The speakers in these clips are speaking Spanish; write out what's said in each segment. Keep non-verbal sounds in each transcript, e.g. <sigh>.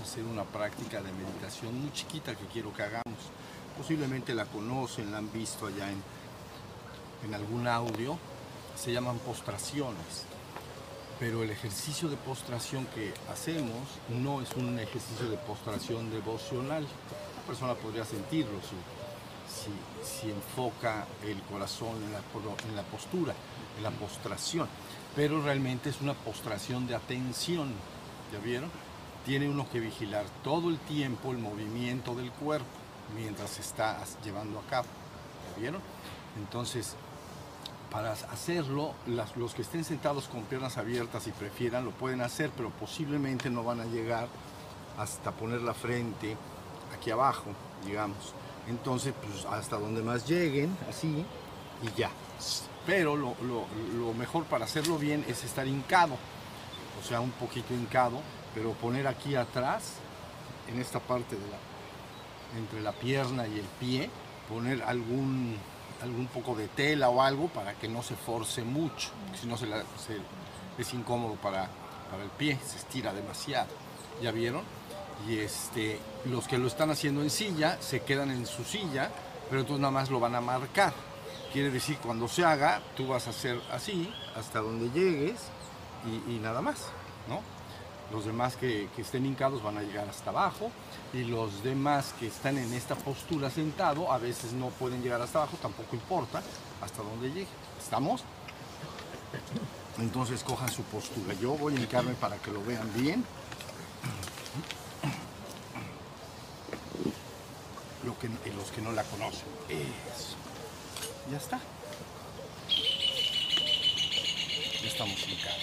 hacer una práctica de meditación muy chiquita que quiero que hagamos. Posiblemente la conocen, la han visto allá en, en algún audio. Se llaman postraciones. Pero el ejercicio de postración que hacemos no es un ejercicio de postración devocional. La persona podría sentirlo si, si, si enfoca el corazón en la, en la postura, en la postración pero realmente es una postración de atención, ¿ya vieron? Tiene uno que vigilar todo el tiempo el movimiento del cuerpo mientras está llevando a cabo, ¿ya vieron? Entonces, para hacerlo, los que estén sentados con piernas abiertas y prefieran lo pueden hacer, pero posiblemente no van a llegar hasta poner la frente aquí abajo, digamos. Entonces, pues hasta donde más lleguen, así, y ya pero lo, mejor para hacerlo bien es estar hincado, o sea, un poquito hincado, pero poner aquí atrás, en esta parte de entre la pierna y el pie, poner algún, algún poco de tela o algo para que no se force mucho, si no se, es incómodo para, para el pie, se estira demasiado, ¿ya vieron? Y este, los que lo están haciendo en silla se quedan en su silla, pero entonces nada más lo van a marcar Quiere decir, cuando se haga, tú vas a hacer así hasta donde llegues y, nada más, ¿no? Los demás que, estén hincados van a llegar hasta abajo y los demás que están en esta postura sentado a veces no pueden llegar hasta abajo, tampoco importa hasta donde llegue. ¿Estamos? Entonces cojan su postura. Yo voy a hincarme para que lo vean bien. Lo que, los que no la conocen. Eso. Ya está. Ya estamos hincados.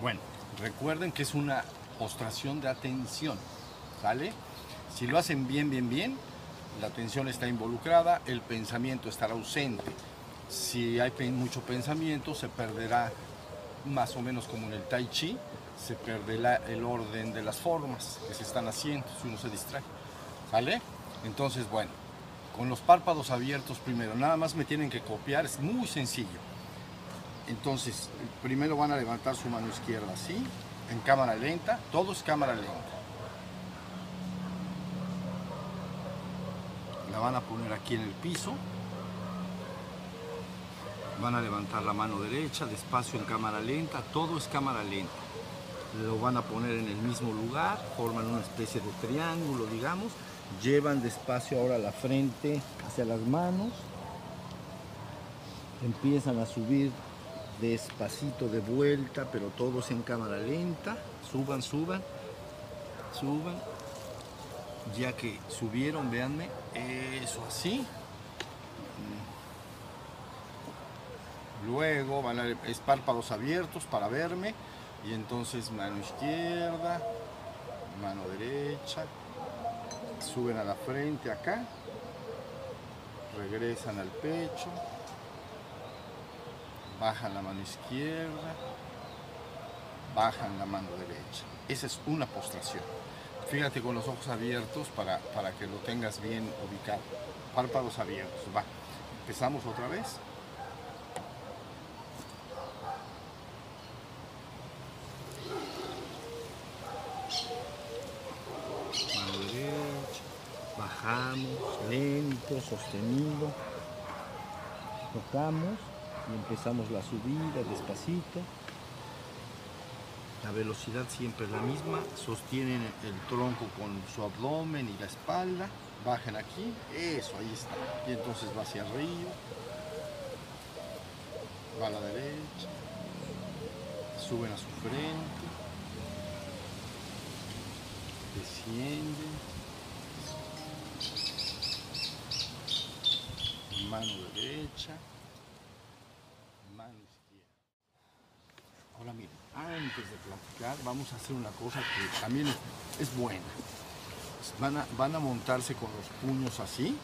Bueno, recuerden que es una postración de atención, ¿sale? Si lo hacen bien, bien, bien, la atención está involucrada, el pensamiento estará ausente. Si hay mucho pensamiento, se perderá más o menos como en el tai chi, se perderá el orden de las formas que se están haciendo si uno se distrae. ¿Sale? Entonces, bueno, con los párpados abiertos primero, nada más me tienen que copiar, es muy sencillo. Entonces, primero van a levantar su mano izquierda así, en cámara lenta, todo es cámara lenta. La van a poner aquí en el piso. Van a levantar la mano derecha, despacio en cámara lenta, todo es cámara lenta lo van a poner en el mismo lugar, forman una especie de triángulo, digamos, llevan despacio ahora la frente hacia las manos, empiezan a subir despacito de vuelta, pero todos en cámara lenta, suban, suban, suban, ya que subieron, véanme, eso así, luego van a es párpados abiertos para verme, y entonces mano izquierda, mano derecha, suben a la frente acá, regresan al pecho, bajan la mano izquierda, bajan la mano derecha. Esa es una postración. Fíjate con los ojos abiertos para, para que lo tengas bien ubicado. Párpados abiertos. Va. Empezamos otra vez. lento, sostenido. Tocamos empezamos la subida despacito. La velocidad siempre es la misma. Sostienen el tronco con su abdomen y la espalda. Bajen aquí. Eso, ahí está. Y entonces va hacia arriba. Va a la derecha. Suben a su frente. Descienden mano derecha, mano izquierda. Ahora miren, antes de platicar vamos a hacer una cosa que también es, buena. Van a, van a montarse con los puños así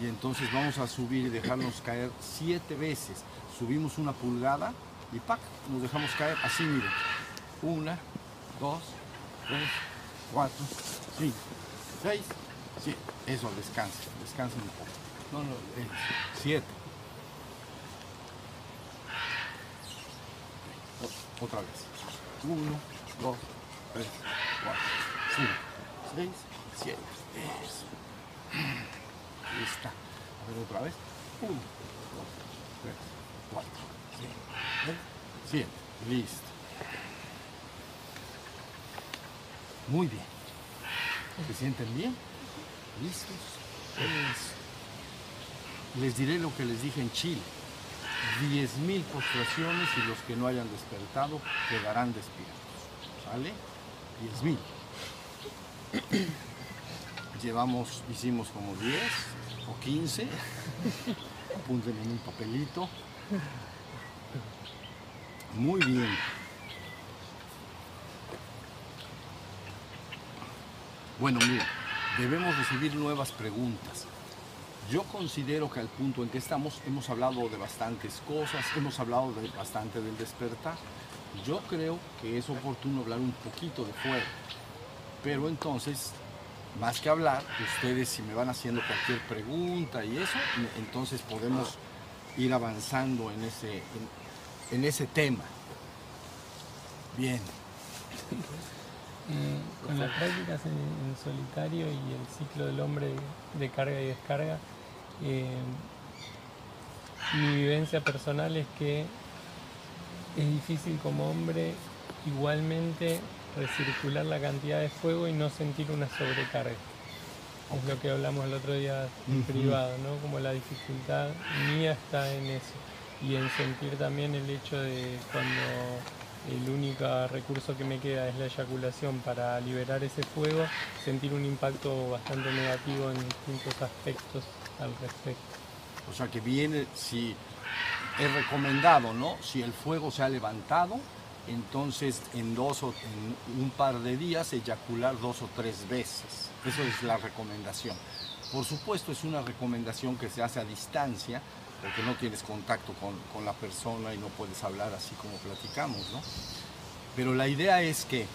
y entonces vamos a subir y dejarnos caer siete veces. Subimos una pulgada y ¡pac! nos dejamos caer así, miren. Una, dos, tres, cuatro, cinco, seis, siete. Eso, descansen, descansen un poco. No, no, siete. Otra vez. Uno, dos, tres, cuatro, cinco, seis, siete. Eso. Lista. A ver otra vez. Uno, dos, tres, cuatro, cinco, seis, siete. Listo. Muy bien. ¿Se sienten bien? ¿Listos? Eso. Les diré lo que les dije en Chile. 10.000 postraciones y los que no hayan despertado quedarán despiertos. ¿Sale? 10.000. <clears throat> Llevamos, hicimos como 10 o 15. Apunten en un papelito. Muy bien. Bueno, mira, debemos recibir nuevas preguntas. Yo considero que al punto en que estamos hemos hablado de bastantes cosas, hemos hablado de bastante del despertar. Yo creo que es oportuno hablar un poquito de fuego. Pero entonces, más que hablar, ustedes si me van haciendo cualquier pregunta y eso, entonces podemos ir avanzando en ese, en, en ese tema. Bien. Con las prácticas en, en, solitario y el ciclo del hombre de carga y descarga, eh, mi vivencia personal es que es difícil como hombre igualmente recircular la cantidad de fuego y no sentir una sobrecarga. Es lo que hablamos el otro día en privado, ¿no? Como la dificultad mía está en eso. Y en sentir también el hecho de cuando el único recurso que me queda es la eyaculación para liberar ese fuego, sentir un impacto bastante negativo en distintos aspectos al respecto. O sea que viene, si es recomendado, ¿no? Si el fuego se ha levantado, entonces en dos o en un par de días eyacular dos o tres veces. Eso es la recomendación. Por supuesto es una recomendación que se hace a distancia, porque no tienes contacto con, con, la persona y no puedes hablar así como platicamos, ¿no? Pero la idea es que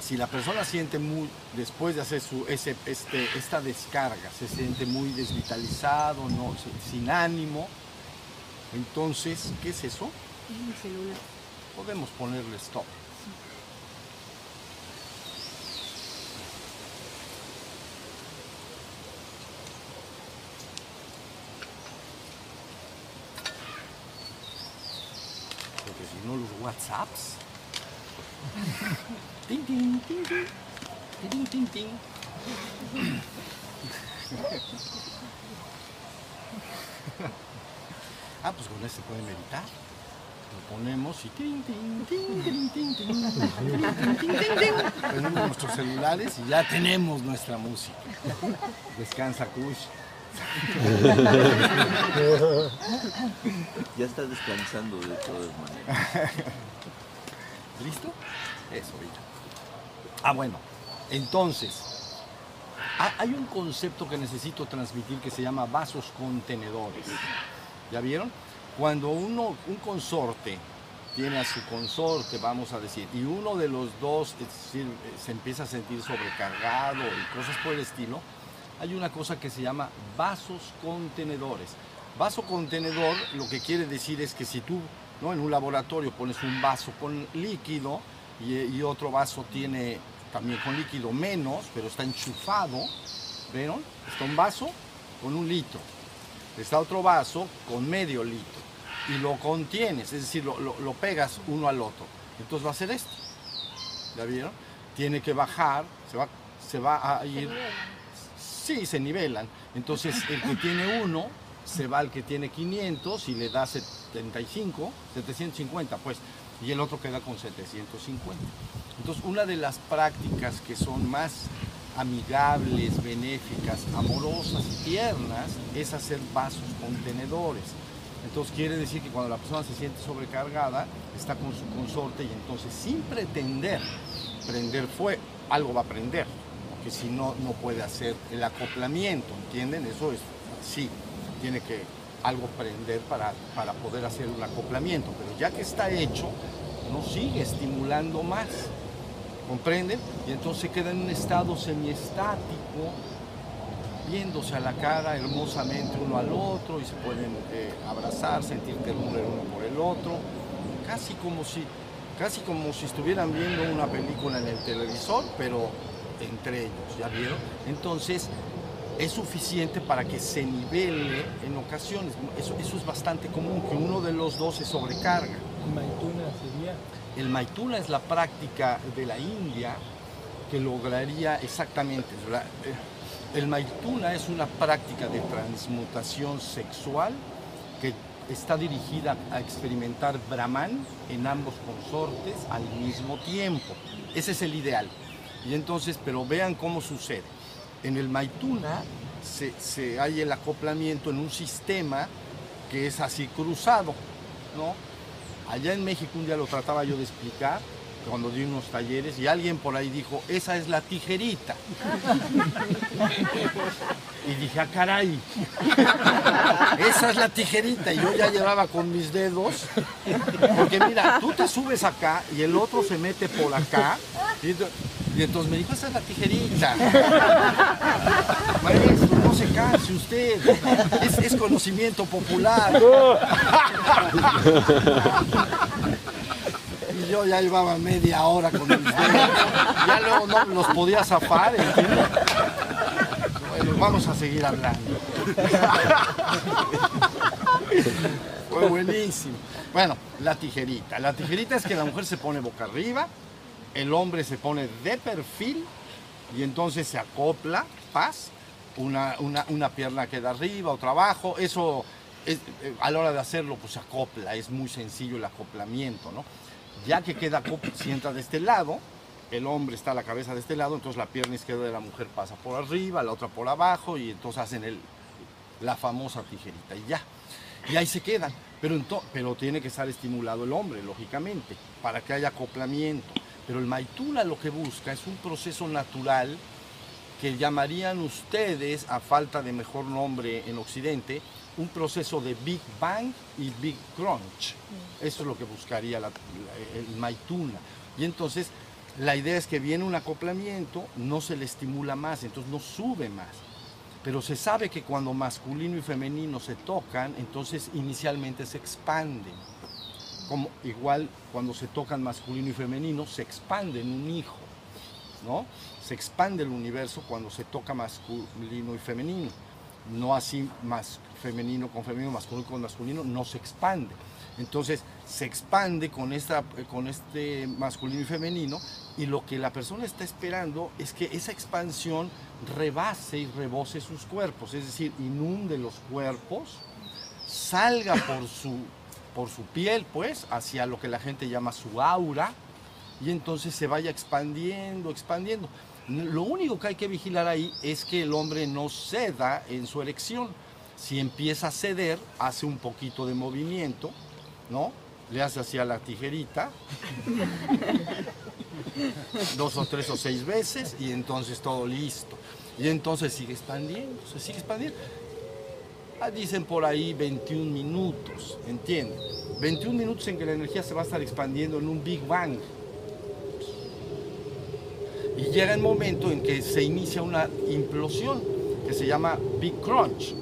si la persona siente muy, después de hacer su, ese, este, esta descarga, se siente muy desvitalizado, no, sin ánimo, entonces, ¿qué es eso? Es mi celular. Podemos ponerle stop. Porque si no los WhatsApps. Ah, pues con este puede meditar. Lo ponemos y. Ponemos nuestros celulares y ya tenemos nuestra música. Descansa, Kush. Ya está descansando de todas maneras. ¿Listo? Eso, ahorita. Ah, bueno. Entonces, ha- hay un concepto que necesito transmitir que se llama vasos contenedores. ¿Ya vieron? Cuando uno, un consorte tiene a su consorte, vamos a decir, y uno de los dos eh, se empieza a sentir sobrecargado y cosas por el estilo, hay una cosa que se llama vasos contenedores. Vaso contenedor lo que quiere decir es que si tú ¿no? en un laboratorio pones un vaso con líquido y, y otro vaso tiene también con líquido menos, pero está enchufado, ¿vieron? Está un vaso con un litro, está otro vaso con medio litro y lo contienes, es decir, lo, lo- lo pegas uno al otro. Entonces va a ser esto. ¿Ya vieron? Tiene que bajar, se va, se va a ir. Sí, se nivelan. Entonces el que tiene uno se va al que tiene 500 y le da 75, 750 pues, y el otro queda con 750. Entonces una de las prácticas que son más amigables, benéficas, amorosas y tiernas es hacer vasos contenedores. Entonces quiere decir que cuando la persona se siente sobrecargada, está con su consorte y entonces sin pretender prender fuego, algo va a prender, porque si no, no puede hacer el acoplamiento, ¿entienden? Eso es, sí, tiene que algo prender para, para poder hacer un acoplamiento, pero ya que está hecho, no sigue estimulando más, ¿comprenden? Y entonces queda en un estado semiestático, viéndose a la cara hermosamente uno al otro y se pueden eh, abrazar, sentir ternura el uno por el otro, casi como si casi como si estuvieran viendo una película en el televisor, pero entre ellos, ¿ya vieron? Entonces, es suficiente para que se nivele en ocasiones. Eso, eso es bastante común, que uno de los dos se sobrecarga. Maituna sería. El maituna es la práctica de la India que lograría exactamente. eh, El maituna es una práctica de transmutación sexual que está dirigida a experimentar Brahman en ambos consortes al mismo tiempo. Ese es el ideal. Y entonces, pero vean cómo sucede. En el maituna se, se hay el acoplamiento en un sistema que es así cruzado, ¿no? Allá en México un día lo trataba yo de explicar cuando di unos talleres y alguien por ahí dijo, esa es la tijerita. Y dije, ah, caray, esa es la tijerita. Y yo ya llevaba con mis dedos, porque mira, tú te subes acá y el otro se mete por acá. Y, ento- y entonces me dijo, esa es la tijerita. Maestro, no se canse usted, es, es conocimiento popular. <laughs> Yo ya llevaba media hora con mis dedos. Ya luego no los podía zafar, ¿entiendes? Bueno, vamos a seguir hablando. Fue buenísimo. Bueno, la tijerita. La tijerita es que la mujer se pone boca arriba, el hombre se pone de perfil y entonces se acopla, paz, una, una, una pierna queda arriba, otra abajo. Eso, es- eh, a la hora de hacerlo, pues se acopla, es muy sencillo el acoplamiento, ¿no? Ya que queda, acop- si entra de este lado, el hombre está a la cabeza de este lado, entonces la pierna izquierda de la mujer pasa por arriba, la otra por abajo y entonces hacen el, la famosa tijerita y ya. Y ahí se quedan. Pero, pero tiene que estar estimulado el hombre, lógicamente, para que haya acoplamiento. Pero el maituna lo que busca es un proceso natural que llamarían ustedes, a falta de mejor nombre en Occidente, un proceso de Big Bang y Big Crunch. Eso es lo que buscaría la- el maituna. Y entonces la idea es que viene un acoplamiento, no se le estimula más, entonces no sube más. Pero se sabe que cuando masculino y femenino se tocan, entonces inicialmente se expanden. Como igual cuando se tocan masculino y femenino, se expande en un hijo. ¿no? Se expande el universo cuando se toca masculino y femenino. No así más femenino con femenino, masculino con masculino, no se expande. Entonces se expande con, esta, con este masculino y femenino y lo que la persona está esperando es que esa expansión rebase y rebose sus cuerpos, es decir, inunde los cuerpos, salga por su, por su piel, pues, hacia lo que la gente llama su aura, y entonces se vaya expandiendo, expandiendo. Lo único que hay que vigilar ahí es que el hombre no ceda en su erección. Si empieza a ceder, hace un poquito de movimiento, ¿no? Le hace así a la tijerita, dos o tres o seis veces, y entonces todo listo. Y entonces sigue expandiendo, se sigue expandiendo. Ah, Dicen por ahí 21 minutos, ¿entienden? 21 minutos en que la energía se va a estar expandiendo en un Big Bang. Y llega el momento en que se inicia una implosión que se llama Big Crunch.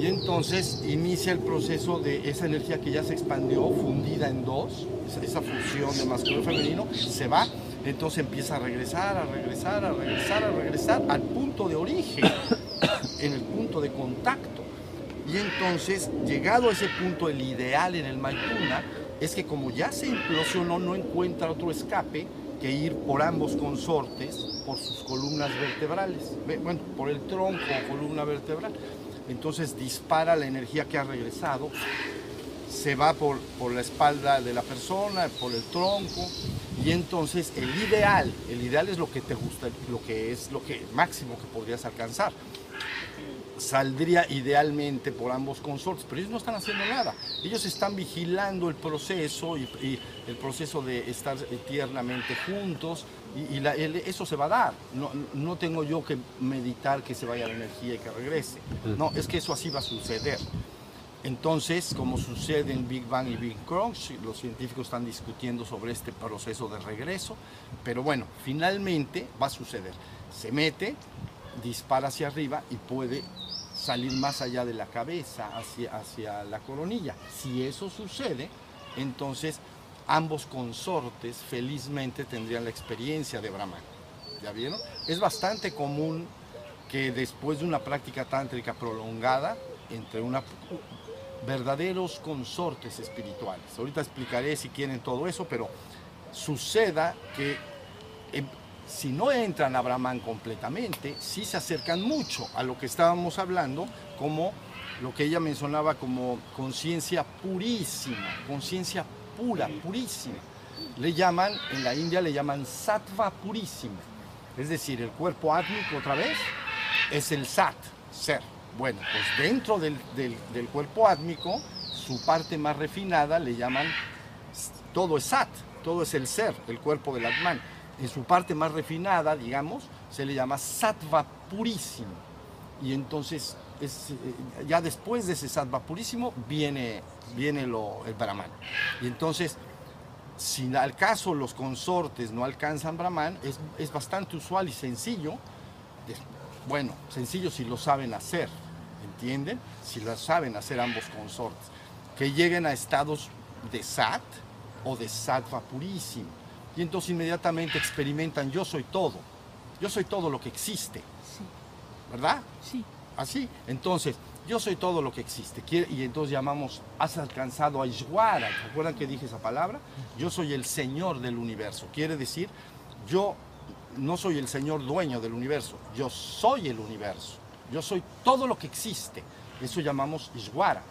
Y entonces inicia el proceso de esa energía que ya se expandió, fundida en dos, esa, fusión de masculino y femenino, se va, entonces empieza a regresar, a regresar, a regresar, a regresar al punto de origen, <coughs> en el punto de contacto. Y entonces, llegado a ese punto, el ideal en el Maituna es que como ya se implosionó, no encuentra otro escape que ir por ambos consortes, por sus columnas vertebrales, Ve- bueno, por el tronco o columna vertebral. Entonces dispara la energía que ha regresado, se va por, por la espalda de la persona, por el tronco, y entonces el ideal, el ideal es lo que te gusta, lo que es lo que máximo que podrías alcanzar saldría idealmente por ambos consortes, pero ellos no están haciendo nada. Ellos están vigilando el proceso y, y el proceso de estar tiernamente juntos y, y la- el- eso se va a dar. No, no tengo yo que meditar que se vaya la energía y que regrese. No, es que eso así va a suceder. Entonces, como sucede en Big Bang y Big Crunch, los científicos están discutiendo sobre este proceso de regreso, pero bueno, finalmente va a suceder. Se mete, dispara hacia arriba y puede salir más allá de la cabeza, hacia, hacia la coronilla. Si eso sucede, entonces ambos consortes felizmente tendrían la experiencia de Brahman. ¿Ya vieron? Es bastante común que después de una práctica tántrica prolongada, entre verdaderos consortes espirituales, ahorita explicaré si quieren todo eso, pero suceda que em, si no entran a Brahman completamente, sí se acercan mucho a lo que estábamos hablando, como lo que ella mencionaba como conciencia purísima, conciencia pura, purísima. Le llaman, en la India le llaman sattva purísima, es decir, el cuerpo átmico otra vez es el sat, ser. Bueno, pues dentro del, del cuerpo átmico, su parte más refinada le llaman, todo es sat, todo es el ser, el cuerpo del Atman. En su parte más refinada, digamos, se le llama sattva purísimo. Y entonces, es, eh, ya después de ese sattva purísimo, viene, viene lo, el Brahman. Y entonces, si al caso los consortes no alcanzan Brahman, es, es bastante usual y sencillo. Bueno, sencillo si lo saben hacer, ¿entienden? Si lo saben hacer ambos consortes. Que lleguen a estados de sat, o de sattva purísimo. Y entonces inmediatamente experimentan yo soy todo. Yo soy todo lo que existe. ¿Verdad? Sí. Así. Entonces, yo soy todo lo que existe. Y entonces llamamos, has alcanzado a Ishwara. ¿Se acuerdan que dije esa palabra? Yo soy el Señor del universo. Quiere decir, yo no soy el Señor dueño del universo. Yo soy el universo. Yo soy todo lo que existe. Eso llamamos Ishwara.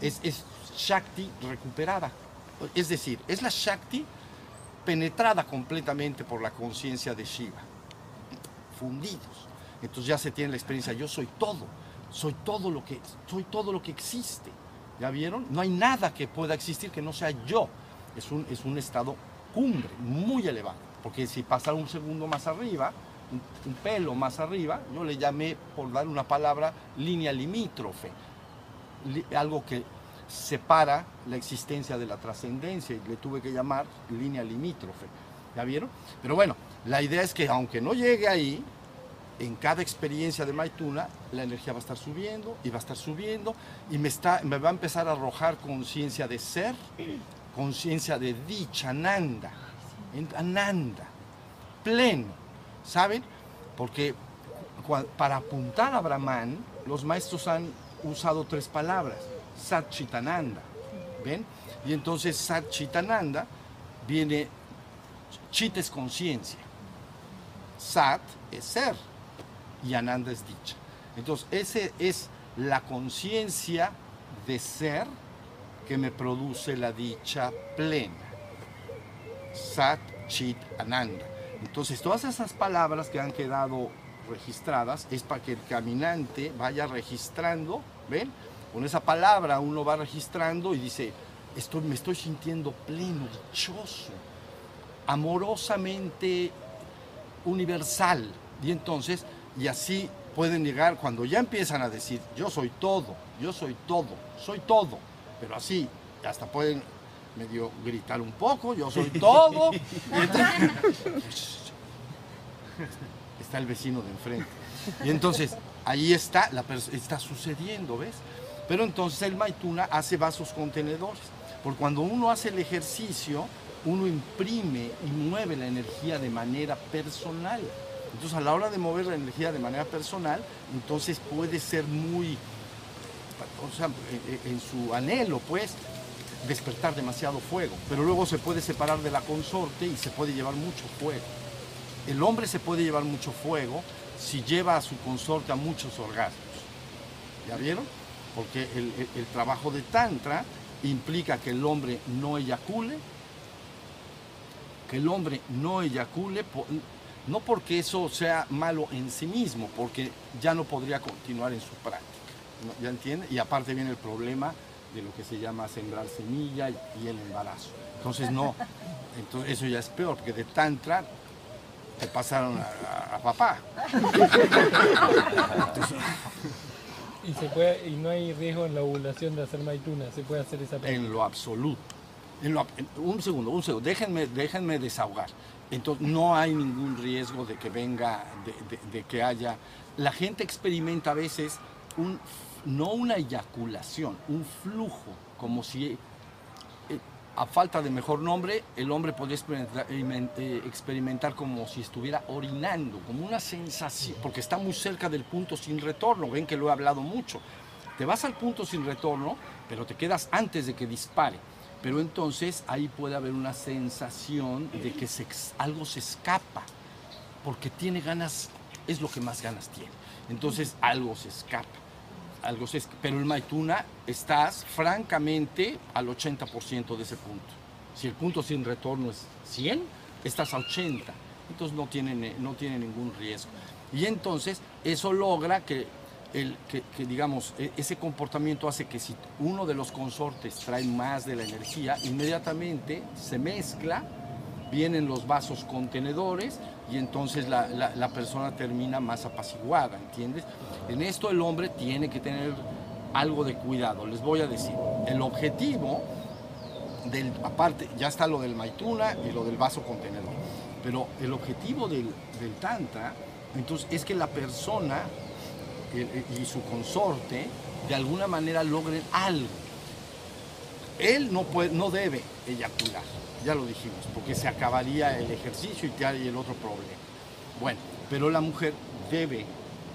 Es, es Shakti recuperada. Es decir, es la Shakti penetrada completamente por la conciencia de Shiva, fundidos. Entonces ya se tiene la experiencia, yo soy todo, soy todo lo que, soy todo lo que existe. ¿Ya vieron? No hay nada que pueda existir que no sea yo. Es un, es un estado cumbre, muy elevado. Porque si pasa un segundo más arriba, un, un, pelo más arriba, yo le llamé, por dar una palabra, línea limítrofe. Algo que separa la existencia de la trascendencia y le tuve que llamar línea limítrofe. ¿Ya vieron? Pero bueno, la idea es que aunque no llegue ahí, en cada experiencia de Maituna, la energía va a estar subiendo y va a estar subiendo y me, está, me va a empezar a arrojar conciencia de ser, conciencia de dicha, ananda, ananda, pleno, ¿saben? Porque para apuntar a Brahman, los maestros han usado tres palabras Sat Chitananda. ¿Ven? Y entonces Sat Chitananda viene, Chit es conciencia, Sat es ser y Ananda es dicha. Entonces, esa es la conciencia de ser que me produce la dicha plena. Sat, Chit, Ananda. Entonces, todas esas palabras que han quedado registradas es para que el caminante vaya registrando, ¿ven? Con esa palabra uno va registrando y dice, estoy, me estoy sintiendo pleno, dichoso, amorosamente universal. Y entonces, y así pueden llegar cuando ya empiezan a decir, yo soy todo, yo soy todo, soy todo, pero así, hasta pueden medio gritar un poco, yo soy todo. <laughs> está el vecino de enfrente. Y entonces, ahí está, la está sucediendo, ¿ves? Pero entonces el Maituna hace vasos contenedores. Porque cuando uno hace el ejercicio, uno imprime y mueve la energía de manera personal. Entonces a la hora de mover la energía de manera personal, entonces puede ser muy, o sea, en, su anhelo, pues, despertar demasiado fuego. Pero luego se puede separar de la consorte y se puede llevar mucho fuego. El hombre se puede llevar mucho fuego si lleva a su consorte a muchos orgasmos. ¿Ya vieron? porque el, trabajo de Tantra implica que el hombre no eyacule, que el hombre no eyacule, no porque eso sea malo en sí mismo, porque ya no podría continuar en su práctica. ¿Ya entiende? Y aparte viene el problema de lo que se llama sembrar semilla y el embarazo. Entonces no, entonces eso ya es peor, porque de Tantra te pasaron a, a papá. <laughs> Y, se puede, y no hay riesgo en la ovulación de hacer maituna, se puede hacer esa En lo absoluto. Un segundo, un segundo, déjenme, déjenme desahogar. Entonces, no hay ningún riesgo de que venga, de, que haya... La gente experimenta a veces un, no una eyaculación, un flujo, como si... Eh, a falta de mejor nombre, el hombre podría eh, experimentar, como si estuviera orinando, como una sensación, porque está muy cerca del punto sin retorno, ven que lo he hablado mucho. Te vas al punto sin retorno, pero te quedas antes de que dispare. Pero entonces ahí puede haber una sensación de que algo se escapa, porque tiene ganas, es lo que más ganas tiene. Entonces algo se escapa algo pero el Maituna estás francamente al 80% de ese punto. Si el punto sin retorno es 100, estás a 80. Entonces no tiene, no tiene ningún riesgo. Y entonces eso logra que, el, que, digamos, e, ese comportamiento hace que si uno de los consortes trae más de la energía, inmediatamente se mezcla, vienen los vasos contenedores y entonces la, la, persona termina más apaciguada, ¿entiendes? En esto el hombre tiene que tener algo de cuidado. Les voy a decir, el objetivo del, aparte, ya está lo del maituna y lo del vaso contenedor, pero el objetivo del, del tantra, entonces, es que la persona y su consorte de alguna manera logren algo. Él no, puede, no debe eyacular ya lo dijimos, porque se acabaría el ejercicio y, el otro problema. Bueno, pero la mujer debe,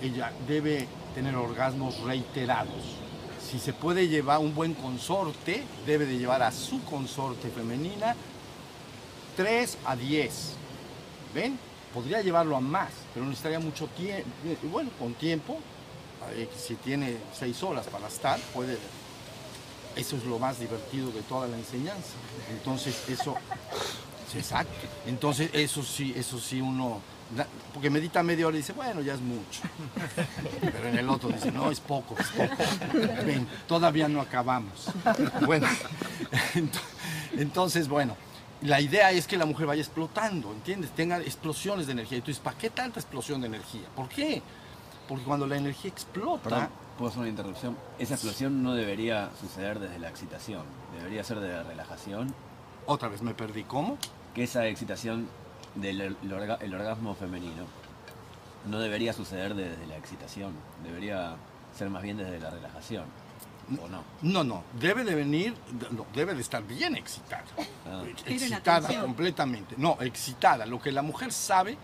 ella debe tener orgasmos reiterados. Si se puede llevar un buen consorte, debe de llevar a su consorte femenina 3 a 10. ¿Ven? Podría llevarlo a más, pero necesitaría mucho tiempo. Bueno, con tiempo, eh, si tiene 6 horas para estar, puede eso es lo más divertido de toda la enseñanza. Entonces, eso, exacto. Entonces, eso sí, eso sí uno, porque medita media hora y dice, bueno, ya es mucho. Pero en el otro dice, no, es poco, es poco. Ven, todavía no acabamos. Bueno, entonces, bueno, la idea es que la mujer vaya explotando, ¿entiendes? Tenga explosiones de energía. Y tú dices, ¿para qué tanta explosión de energía? ¿Por qué? Porque cuando la energía explota... ¿Puedo hacer una interrupción? Esa explosión no debería suceder desde la excitación, debería ser de la relajación. Otra vez me perdí, ¿cómo? Que esa excitación del el orgasmo femenino no debería suceder desde la excitación, debería ser más bien desde la relajación. ¿O no? No, no, debe de venir, debe de estar bien excitada. Ah. Excitada completamente. No, excitada. Lo que la mujer sabe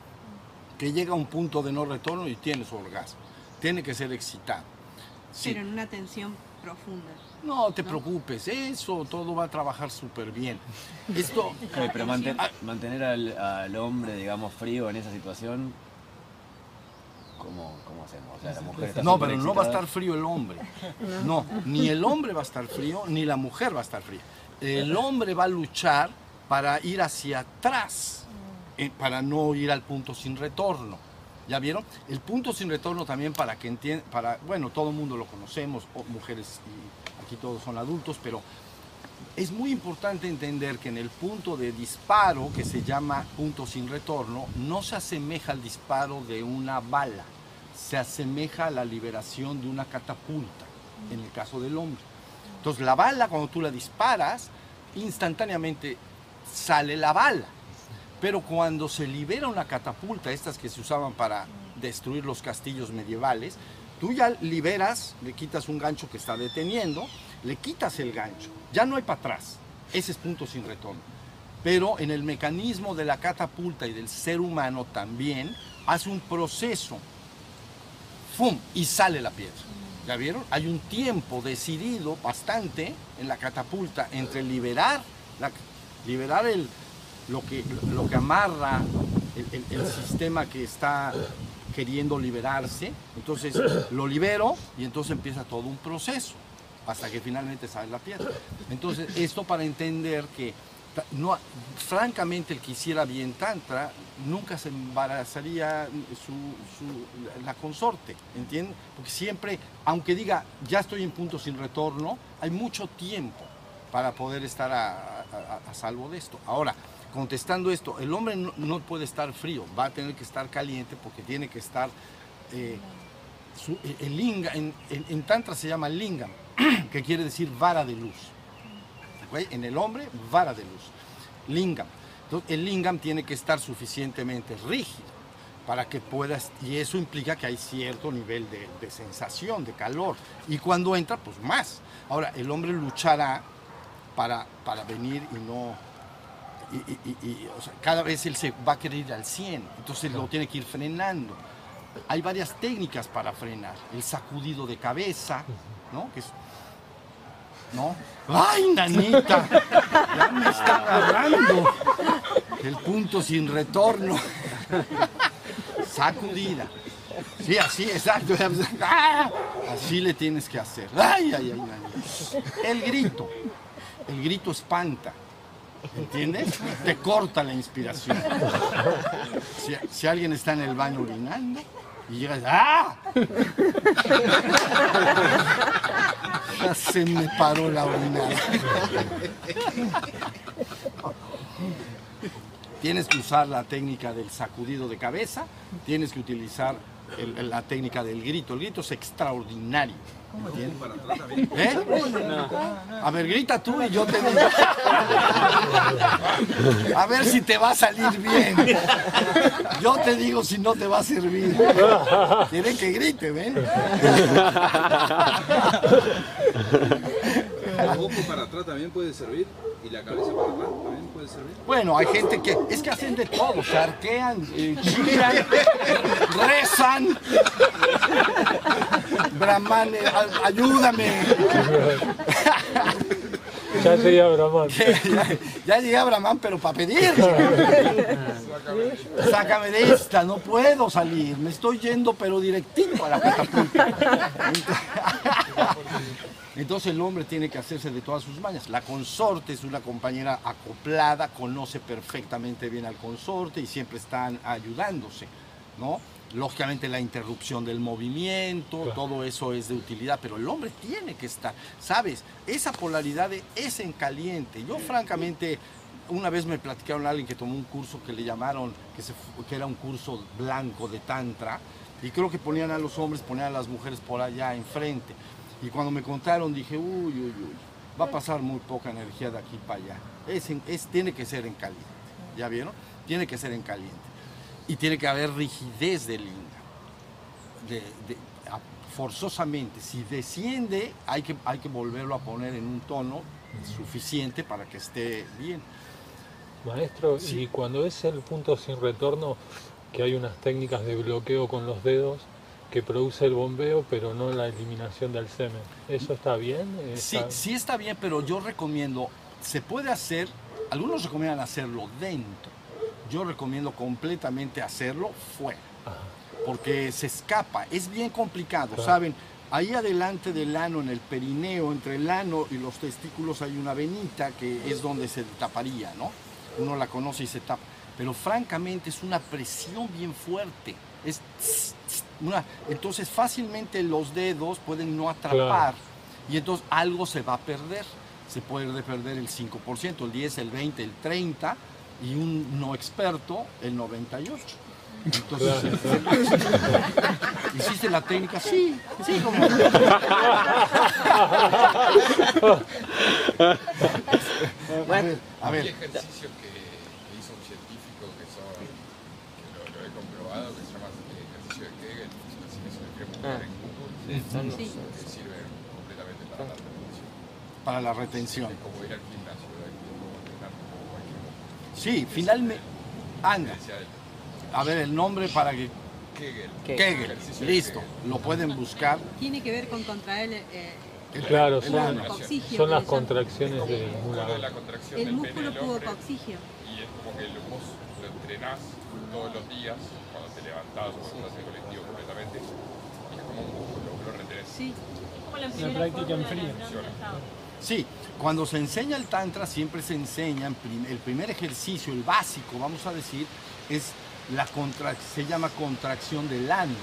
que llega a un punto de no retorno y tiene su orgasmo. Tiene que ser excitada. Pero en una tensión profunda. No te preocupes, eso todo va a trabajar súper bien. Esto, <laughs> pero mantener al, hombre, digamos, frío en esa situación, ¿cómo, hacemos? no, pero no va a estar frío el hombre. <laughs> No, ni el hombre va a estar frío, ni la mujer va a estar fría. El hombre va a luchar para ir hacia atrás, eh, para no ir al punto sin retorno. ¿Ya vieron? El punto sin retorno también para que entiendan, para, bueno, todo el mundo lo conocemos, mujeres y aquí todos son adultos, pero es muy importante entender que en el punto de disparo, que se llama punto sin retorno, no se asemeja al disparo de una bala, se asemeja a la liberación de una catapulta, en el caso del hombre. Entonces la bala, cuando tú la disparas, instantáneamente sale la bala. Pero cuando se libera una catapulta, estas que se usaban para destruir los castillos medievales, tú ya liberas, le quitas un gancho que está deteniendo, le quitas el gancho, ya no hay para atrás, ese es punto sin retorno. Pero en el mecanismo de la catapulta y del ser humano también hace un proceso, ¡fum! y sale la piedra. ¿Ya vieron? Hay un tiempo decidido bastante en la catapulta entre liberar, liberar el, lo que, lo que amarra el, sistema que está queriendo liberarse. Entonces lo libero y entonces empieza todo un proceso hasta que finalmente sale la piedra. Entonces esto para entender que no, francamente el que hiciera bien tantra nunca se embarazaría la consorte, ¿entienden? Porque siempre, aunque diga ya estoy en punto sin retorno, hay mucho tiempo para poder estar a, a salvo de esto. Ahora, contestando esto, el hombre no, puede estar frío, va a tener que estar caliente porque tiene que estar... Eh, el linga, en, Tantra se llama lingam, <clears throat> que quiere decir vara de luz. En el hombre, vara de luz. Lingam. Entonces, el lingam tiene que estar suficientemente rígido para que puedas, y eso implica que hay cierto nivel de, de sensación, de calor. Y cuando entra, pues más. Ahora, el hombre luchará para, para venir y no... Y, y- y- y, o sea, cada vez él se va a querer ir al 100, entonces lo tiene que ir frenando. Hay varias técnicas para frenar. El sacudido de cabeza, ¿no? Que es- ¿No? ¡Ay, nanita! Ya me está agarrando. El punto sin retorno. Sacudida. Sí, así, exacto. ¡Ah! Así le tienes que hacer. ¡Ay, ay, ay! El grito. El grito espanta. ¿Entiendes? Te corta la inspiración. Si, alguien está en el baño orinando y llegas, ¡ah! Ya se me paró la orinada. Tienes que usar la técnica del sacudido de cabeza, tienes que utilizar la técnica del grito. El grito es extraordinario. ¿Eh? A ver, grita tú y yo te digo. <laughs> A ver si te va a salir bien. Yo te digo si no te va a servir. Quieren que grite, ¿ven? El <laughs> <laughs> ojo para atrás también puede servir y la cabeza para atrás puede servir. Bueno, hay gente que es que hacen de todo, se arquean, eh, chillan, <laughs> rezan. Brahman, eh, a- ayúdame. <laughs> Ya sería Brahman. ya, <laughs> ya llegué a Brahman, pero para pedir. Sácame de esta, no puedo salir. Me estoy yendo, pero directito a la catapulta. Entonces el hombre tiene que hacerse de todas sus mañas. La consorte es una compañera acoplada, conoce perfectamente bien al consorte y siempre están ayudándose, ¿no? Lógicamente la interrupción del movimiento, todo eso es de utilidad, pero el hombre tiene que estar, ¿sabes? Esa polaridad es en caliente. Yo francamente, una vez me platicaron a alguien que tomó un curso que le llamaron, que, se fu- que era un curso blanco de tantra, y creo que ponían a los hombres, ponían a las mujeres por allá enfrente. Y cuando me contaron dije, uy, uy, uy, va a pasar muy poca energía de aquí para allá. Es, es- tiene que ser en caliente. ¿Ya vieron? Tiene que ser en caliente. Y tiene que haber rigidez de linga. De- de- a- forzosamente. Si desciende, hay que, hay que volverlo a poner en un tono suficiente para que esté bien. Maestro, y cuando es el punto sin retorno, que hay unas técnicas de bloqueo con los dedos que produce el bombeo, pero no la eliminación del semen. ¿Eso está bien? Sí, ¿Está- sí está bien, pero yo recomiendo, se puede hacer, algunos recomiendan hacerlo dentro. Yo recomiendo completamente hacerlo fuera, porque se escapa, es bien complicado, Claro. ¿saben? Ahí adelante del ano, en el perineo, entre el ano y los testículos hay una venita que es donde se taparía, ¿no? Uno la conoce y se tapa. Pero francamente es una presión bien fuerte. Es tss, una- entonces fácilmente los dedos pueden no atrapar y entonces algo se va a perder. Se puede perder el 5%, el 10, el 20, el 30 y un no experto el 98. Entonces, ¿hiciste la técnica? Sí, sí, como. <laughs> A ver, a Hay ver. ejercicios que, que hizo un científico que son, que lo, lo he comprobado, que se llama eh, ejercicio de Kegel, así en Google, Sí. que sirven completamente para la retención. Sí, finalmente. Anda, a ver el nombre para que. Kegel. Listo. Lo pueden buscar. Tiene que ver con contraer eh, Claro, el son, son las contracciones del músculo de la músculo. contracción El del músculo y es como que vos lo entrenás todos los días cuando te levantás o cuando estás en el colectivo completamente y es como un músculo, Sí. Una práctica en frío. Sí, cuando se enseña el tantra siempre se enseña el primer ejercicio, el básico, vamos a decir, es la contra, se llama contracción del ano.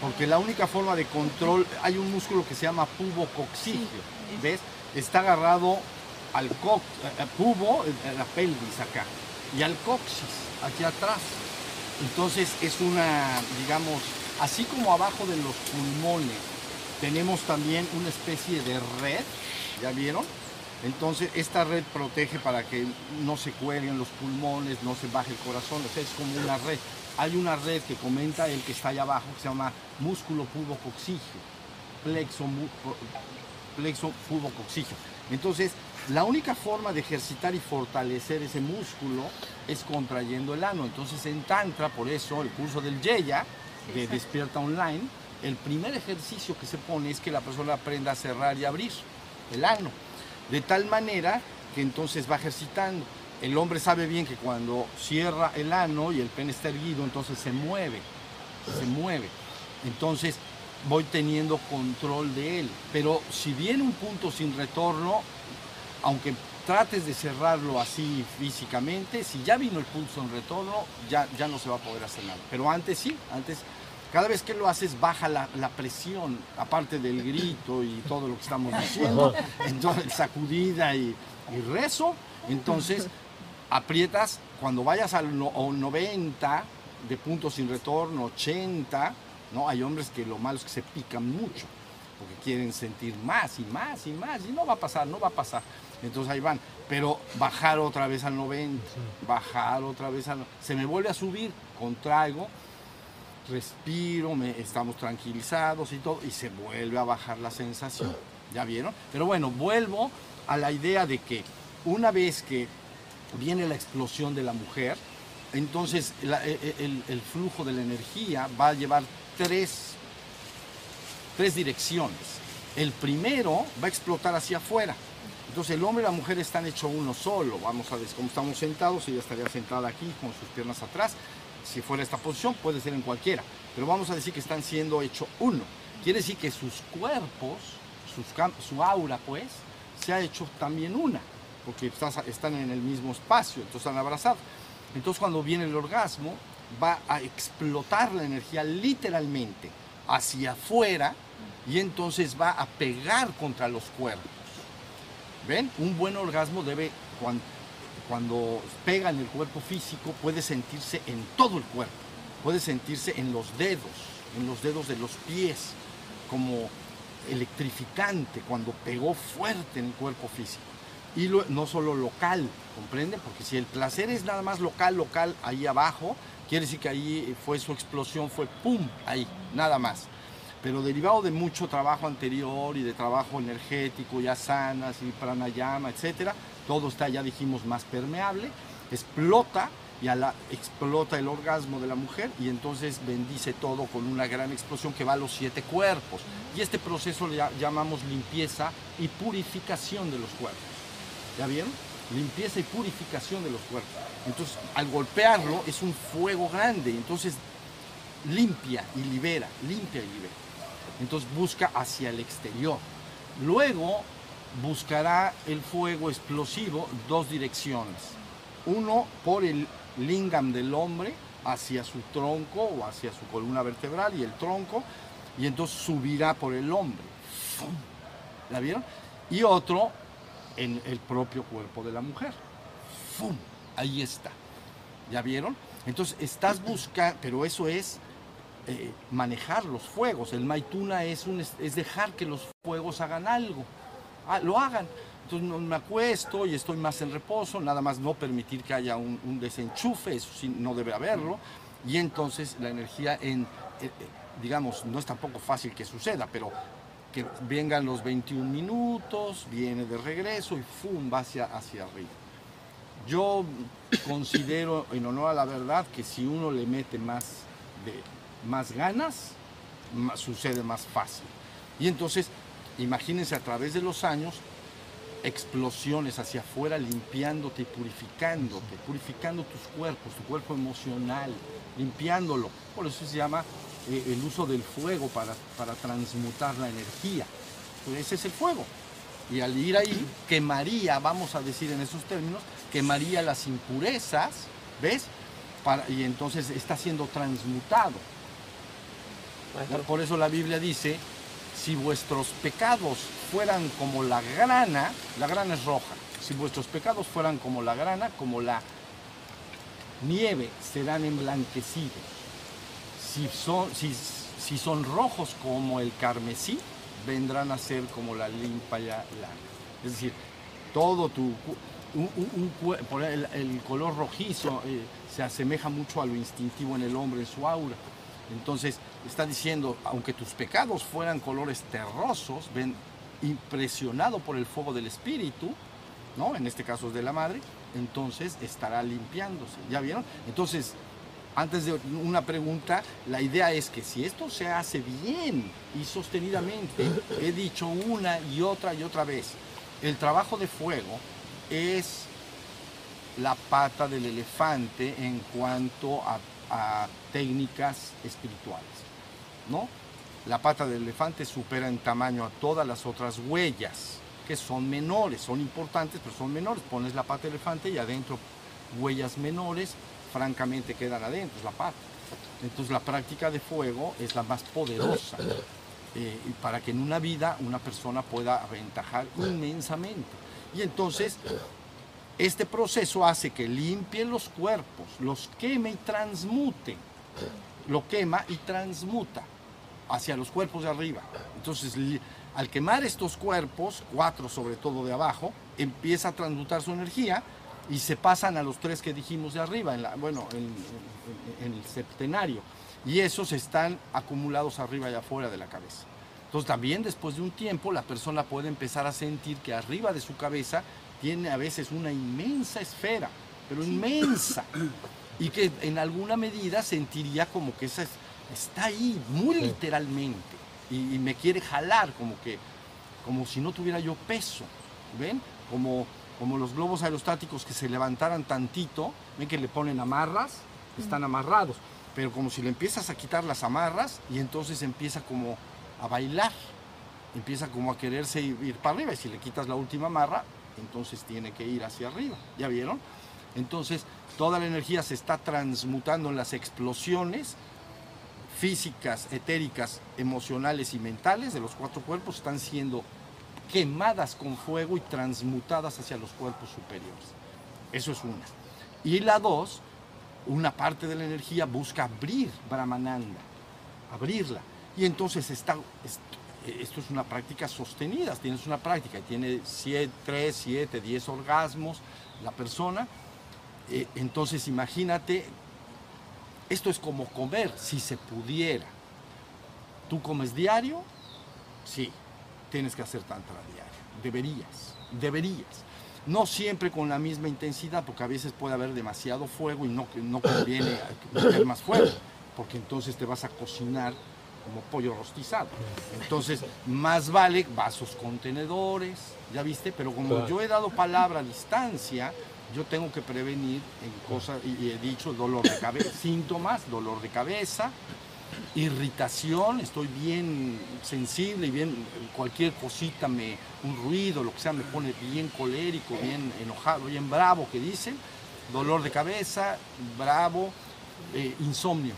Porque la única forma de control, hay un músculo que se llama Sí, es- ¿ves? Está agarrado al cox, eh, pubo, en- en la pelvis acá, y al coxis, aquí atrás. Entonces es una, digamos, así como abajo de los pulmones, tenemos también una especie de red, ¿ya vieron? Entonces esta red protege para que no se cuelguen los pulmones, no se baje el corazón, o sea, es como una red. Hay una red que comenta el que está allá abajo que se llama músculo pubocoxigio, plexo, plexo pubocoxigio. Entonces, la única forma de ejercitar y fortalecer ese músculo es contrayendo el ano. Entonces en Tantra, por eso el curso del Yeya, de Despierta Online, el primer ejercicio que se pone es que la persona aprenda a cerrar y abrir el ano. De tal manera que entonces va ejercitando. El hombre sabe bien que cuando cierra el ano y el pene está erguido, entonces se mueve, se mueve. Entonces voy teniendo control de él. Pero si viene un punto sin retorno, aunque trates de cerrarlo así físicamente, si ya vino el punto sin retorno, ya, ya no se va a poder hacer nada. Pero antes sí, antes, cada vez que lo haces baja la, la presión, aparte del grito y todo lo que estamos diciendo, entonces sacudida y, y rezo, entonces aprietas, cuando vayas al no- o 90 de puntos sin retorno, 80, ¿no? Hay hombres que lo malo es que se pican mucho, porque quieren sentir más y más y más, y no va a pasar, no va a pasar. Entonces ahí van, pero bajar otra vez al 90, bajar otra vez al... Se me vuelve a subir, contraigo, respiro, me, estamos tranquilizados y todo, y se vuelve a bajar la sensación. ¿Ya vieron? Pero bueno, vuelvo a la idea de que una vez que viene la explosión de la mujer, entonces e- e- el, flujo de la energía va a llevar tres, tres direcciones. El primero va a explotar hacia afuera. Entonces el hombre y la mujer están hechos uno solo. Vamos a ver cómo estamos sentados. Ella estaría sentada aquí con sus piernas atrás. Si fuera esta posición, puede ser en cualquiera. Pero vamos a decir que están siendo hecho uno. Quiere decir que sus cuerpos, su aura, pues, se ha hecho también una. Porque están en el mismo espacio, entonces están abrazados. Entonces cuando viene el orgasmo, va a explotar la energía literalmente hacia afuera y entonces va a pegar contra los cuerpos. ¿Ven? Un buen orgasmo debe, cuando, pega en el cuerpo físico, puede sentirse en todo el cuerpo. Puede sentirse en los dedos, en los dedos de los pies, como electrificante cuando pegó fuerte en el cuerpo físico. Y lo- no solo local, ¿comprenden? Porque si el placer es nada más local, local, ahí abajo, quiere decir que ahí fue su explosión, fue pum, ahí, nada más pero derivado de mucho trabajo anterior y de trabajo energético, ya sanas y pranayama, etcétera, todo está, ya dijimos, más permeable, explota y a la, explota el orgasmo de la mujer y entonces bendice todo con una gran explosión que va a los siete cuerpos. Y este proceso le lla- llamamos limpieza y purificación de los cuerpos. ¿Ya vieron? Limpieza y purificación de los cuerpos. Entonces, al golpearlo es un fuego grande, entonces limpia y libera, limpia y libera. Entonces busca hacia el exterior. Luego buscará el fuego explosivo dos direcciones. Uno por el lingam del hombre hacia su tronco o hacia su columna vertebral y el tronco, y entonces subirá por el hombre. ¿La vieron? Y otro en el propio cuerpo de la mujer. ¡Fum! Ahí está. ¿Ya vieron? Entonces estás buscando, pero eso es eh, manejar los fuegos. El maituna es, un, es dejar que los fuegos hagan algo, lo hagan. Entonces me acuesto y estoy más en reposo, nada más no permitir que haya un, un desenchufe, eso sí no debe haberlo. Y entonces la energía en, eh, eh, digamos, no es tampoco fácil que suceda, pero que vengan los 21 minutos, viene de regreso y ¡fum! va hacia, hacia arriba. Yo considero, en honor a la verdad, que si uno le mete más, más ganas, ma- sucede más fácil. Y entonces, imagínense a través de los años, explosiones hacia afuera, limpiándote y purificándote, purificando tus cuerpos, tu cuerpo emocional, limpiándolo. Por eso se llama eh, el uso del fuego para, para transmutar la energía. Pues ese es el fuego. Y al ir ahí, quemaría, vamos a decir en esos términos, quemaría las impurezas, ¿ves? Para- y entonces está siendo transmutado. Por eso la Biblia dice, si vuestros pecados fueran como la grana, la grana es roja, si vuestros pecados fueran como la grana, como la nieve, serán emblanquecidos. Si son, rojos como el carmesí, vendrán a ser como la limpia lana. Es decir, todo tu... el color rojizo eh, se asemeja mucho a lo instintivo en el hombre, en su aura. Entonces está diciendo, aunque tus pecados fueran colores terrosos, ven, impresionado por el fuego del espíritu, ¿no? En este caso es de la madre, entonces estará limpiándose. ¿Ya vieron? Entonces, antes de una pregunta, la idea es que si esto se hace bien y sostenidamente, he dicho una y otra y otra vez, el trabajo de fuego es la pata del elefante en cuanto a, a técnicas espirituales, La pata del elefante supera en tamaño a todas las otras huellas, que son menores, son importantes, pero son menores. Pones la pata del elefante y adentro huellas menores, francamente quedan adentro, es la pata. Entonces la práctica de fuego es la más poderosa eh, para que en una vida una persona pueda aventajar inmensamente. Y entonces este proceso hace que limpie los cuerpos, los queme y transmute. Lo quema y transmuta hacia los cuerpos de arriba. Entonces, al quemar estos cuerpos, cuatro sobre todo de abajo, empieza a transmutar su energía y se pasan a los tres que dijimos de arriba, en la- bueno, en, en- en el septenario. Y esos están acumulados arriba y afuera de la cabeza. Entonces también después de un tiempo la persona puede empezar a sentir que arriba de su cabeza tiene a veces una inmensa esfera, pero inmensa, y que en alguna medida sentiría como que esa es- está ahí, muy literalmente, y, y me quiere jalar como que, como si no tuviera yo peso, ¿ven? Como, como los globos aerostáticos que se levantaran tantito, ven que le ponen amarras, están amarrados, pero como si le empiezas a quitar las amarras y entonces empieza como a bailar, empieza como a quererse ir, ir para arriba y si le quitas la última amarra, entonces tiene que ir hacia arriba, ¿ya vieron? Entonces toda la energía se está transmutando en las explosiones físicas, etéricas, emocionales y mentales de los cuatro cuerpos están siendo quemadas con fuego y transmutadas hacia los cuerpos superiores. Eso es una. Y la dos, una parte de la energía busca abrir Brahmananda, abrirla. Y entonces está, es- esto es una práctica sostenida, tienes una práctica, tiene 3, 7, 10 orgasmos la persona. Eh, entonces imagínate, esto es como comer, si se pudiera. ¿Tú comes diario? Sí, tienes que hacer tantra diario. Deberías, deberías. No siempre con la misma intensidad, porque a veces puede haber demasiado fuego y no, no conviene meter más fuego, porque entonces te vas a cocinar como pollo rostizado. Entonces, más vale vasos contenedores, ¿ya viste? Pero como Claro. yo he dado palabra a distancia, yo tengo que prevenir en cosas, y he dicho dolor de cabeza, <coughs> síntomas, dolor de cabeza, irritación, estoy bien sensible y bien, cualquier cosita, me, un ruido, lo que sea, me pone bien colérico, bien enojado, bien bravo, que dicen, dolor de cabeza, bravo, eh, insomnio,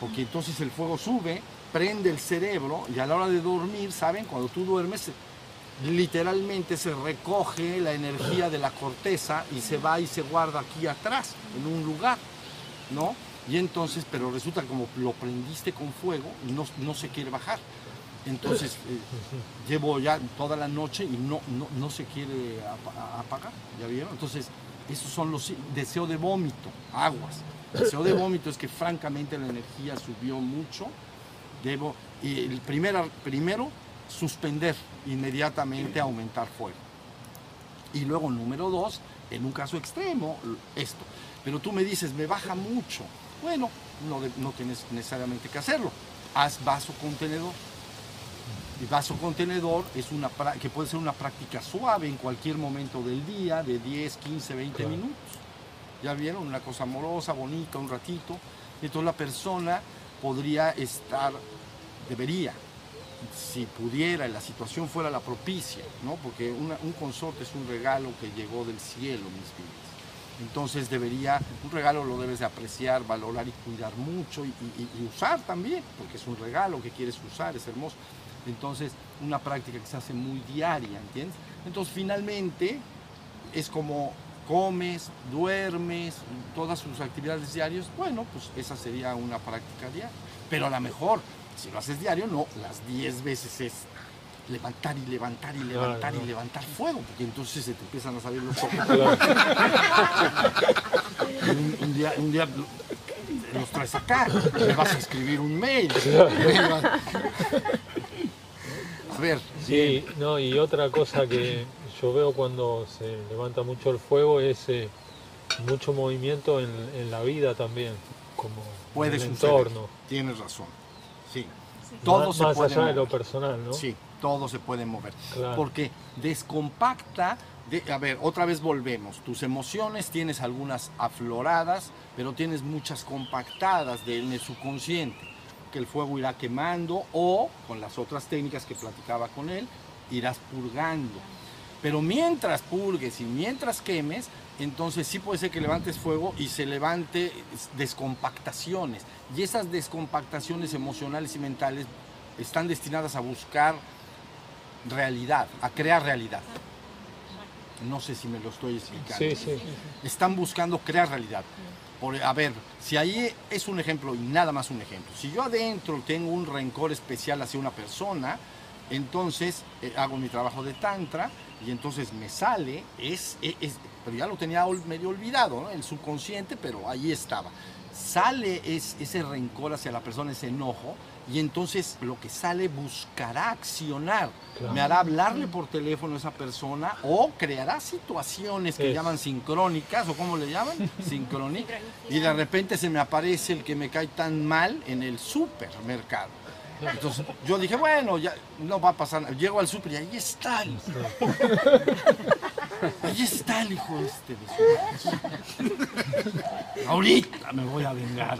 porque entonces el fuego sube, prende el cerebro y a la hora de dormir, ¿saben? Cuando tú duermes, literalmente se recoge la energía de la corteza y se va y se guarda aquí atrás, en un lugar, ¿no? Y entonces, pero resulta como lo prendiste con fuego y no, no se quiere bajar. Entonces, eh, llevo ya toda la noche y no, no, no se quiere apa- apagar, ¿ya vieron? Entonces, esos son los deseo de vómito, aguas. Deseo de vómito es que francamente la energía subió mucho. Debo, y el primer, primero, suspender inmediatamente, aumentar fuego. Y luego, número dos, en un caso extremo, esto. Pero tú me dices, me baja mucho. Bueno, no, no tienes necesariamente que hacerlo. Haz vaso contenedor. Y vaso contenedor es una que puede ser una práctica suave en cualquier momento del día, de 10, 15, 20 Claro. minutos. Ya vieron, una cosa amorosa, bonita, un ratito. Entonces la persona podría estar, debería, si pudiera, y la situación fuera la propicia, ¿no? Porque un consorte es un regalo que llegó del cielo, mis vidas. Entonces debería, un regalo lo debes de apreciar, valorar y cuidar mucho y usar también, porque es un regalo que quieres usar, es hermoso. Entonces, una práctica que se hace muy diaria, ¿entiendes? Entonces, finalmente, es como comes, duermes, todas sus actividades diarias, bueno, pues esa sería una práctica diaria. Pero a lo mejor, si lo haces diario, no, las 10 veces es levantar y levantar y levantar y levantar fuego, porque entonces se te empiezan a salir los ojos. <laughs> Un, un día, un día los traes acá, le vas a escribir un mail. A ver, Sí, no, y otra cosa que yo veo cuando se levanta mucho el fuego es eh, mucho movimiento en, en la vida también, como en el suceder. entorno. Tienes razón. Todo más se más puede allá de lo mover. personal, ¿no? Sí, todo se puede mover. Claro. Porque descompacta, de- a ver, otra vez volvemos. Tus emociones tienes algunas afloradas, pero tienes muchas compactadas de- en el subconsciente, que el fuego irá quemando o con las otras técnicas que platicaba con él, irás purgando. Pero mientras purgues y mientras quemes, entonces sí puede ser que levantes fuego y se levante descompactaciones. Y esas descompactaciones emocionales y mentales están destinadas a buscar realidad, a crear realidad. No sé si me lo estoy explicando. Sí, sí. Están buscando crear realidad. Por, a ver, si ahí es un ejemplo y nada más un ejemplo. Si yo adentro tengo un rencor especial hacia una persona, entonces eh, hago mi trabajo de tantra y entonces me sale, es, es- es- pero ya lo tenía medio olvidado, ¿no? el subconsciente, pero ahí estaba. Sale es, ese rencor hacia la persona, ese enojo, y entonces lo que sale buscará accionar. Claro. Me hará hablarle por teléfono a esa persona o creará situaciones que Es. llaman sincrónicas, o cómo le llaman, <laughs> sincrónicas, y de repente se me aparece el que me cae tan mal en el supermercado. Entonces yo dije, bueno, ya no va a pasar nada. Llego al súper y ahí está el, ahí está el hijo este de su Ahorita me voy a vengar.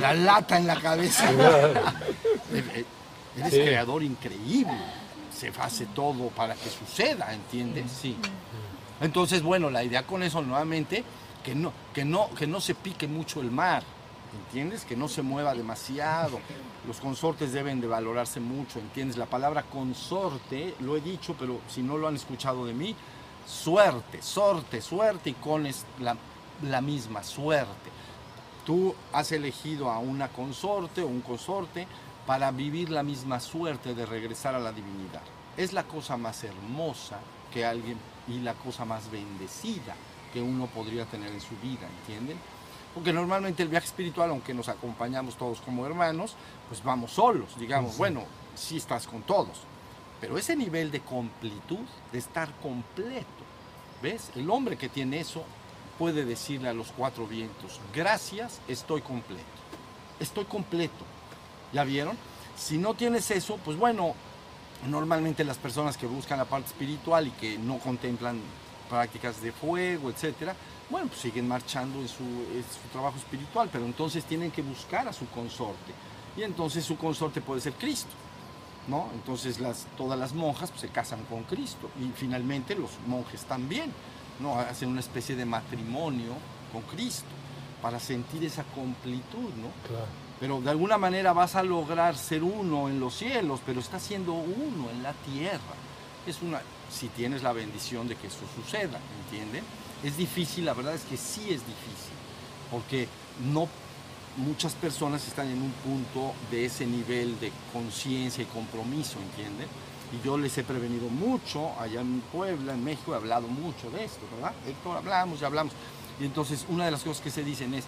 La lata en la cabeza. Eres Sí. creador increíble. Se hace todo para que suceda, ¿entiendes? Sí. Entonces, bueno, la idea con eso nuevamente, que no, que no, que no se pique mucho el mar, ¿entiendes? Que no se mueva demasiado. Los consortes deben de valorarse mucho, ¿entiendes? La palabra consorte, lo he dicho, pero si no lo han escuchado de mí, suerte, sorte, suerte y con la, la misma suerte. Tú has elegido a una consorte o un consorte para vivir la misma suerte de regresar a la divinidad. Es la cosa más hermosa que alguien y la cosa más bendecida que uno podría tener en su vida, ¿entienden? Porque normalmente el viaje espiritual, aunque nos acompañamos todos como hermanos, pues vamos solos, digamos, bueno, sí estás con todos, pero ese nivel de completud, de estar completo, ¿ves? El hombre que tiene eso puede decirle a los cuatro vientos, gracias, estoy completo, estoy completo. ¿Ya vieron? Si no tienes eso, pues bueno, normalmente las personas que buscan la parte espiritual y que no contemplan prácticas de fuego, etcétera, bueno, pues siguen marchando en su, en su trabajo espiritual, pero entonces tienen que buscar a su consorte. Y entonces su consorte puede ser Cristo. ¿no? Entonces las, todas las monjas pues, se casan con Cristo y finalmente los monjes también, ¿no? Hacen una especie de matrimonio con Cristo para sentir esa completud, ¿no? Claro. Pero de alguna manera vas a lograr ser uno en los cielos, pero estás siendo uno en la tierra. Es una, si tienes la bendición de que eso suceda, ¿entienden? Es difícil, la verdad es que sí es difícil, porque no muchas personas están en un punto de ese nivel de conciencia y compromiso, ¿entienden? Y yo les he prevenido mucho allá en Puebla, en México, he hablado mucho de esto, ¿verdad? Héctor, hablamos y hablamos. Y entonces una de las cosas que se dicen es,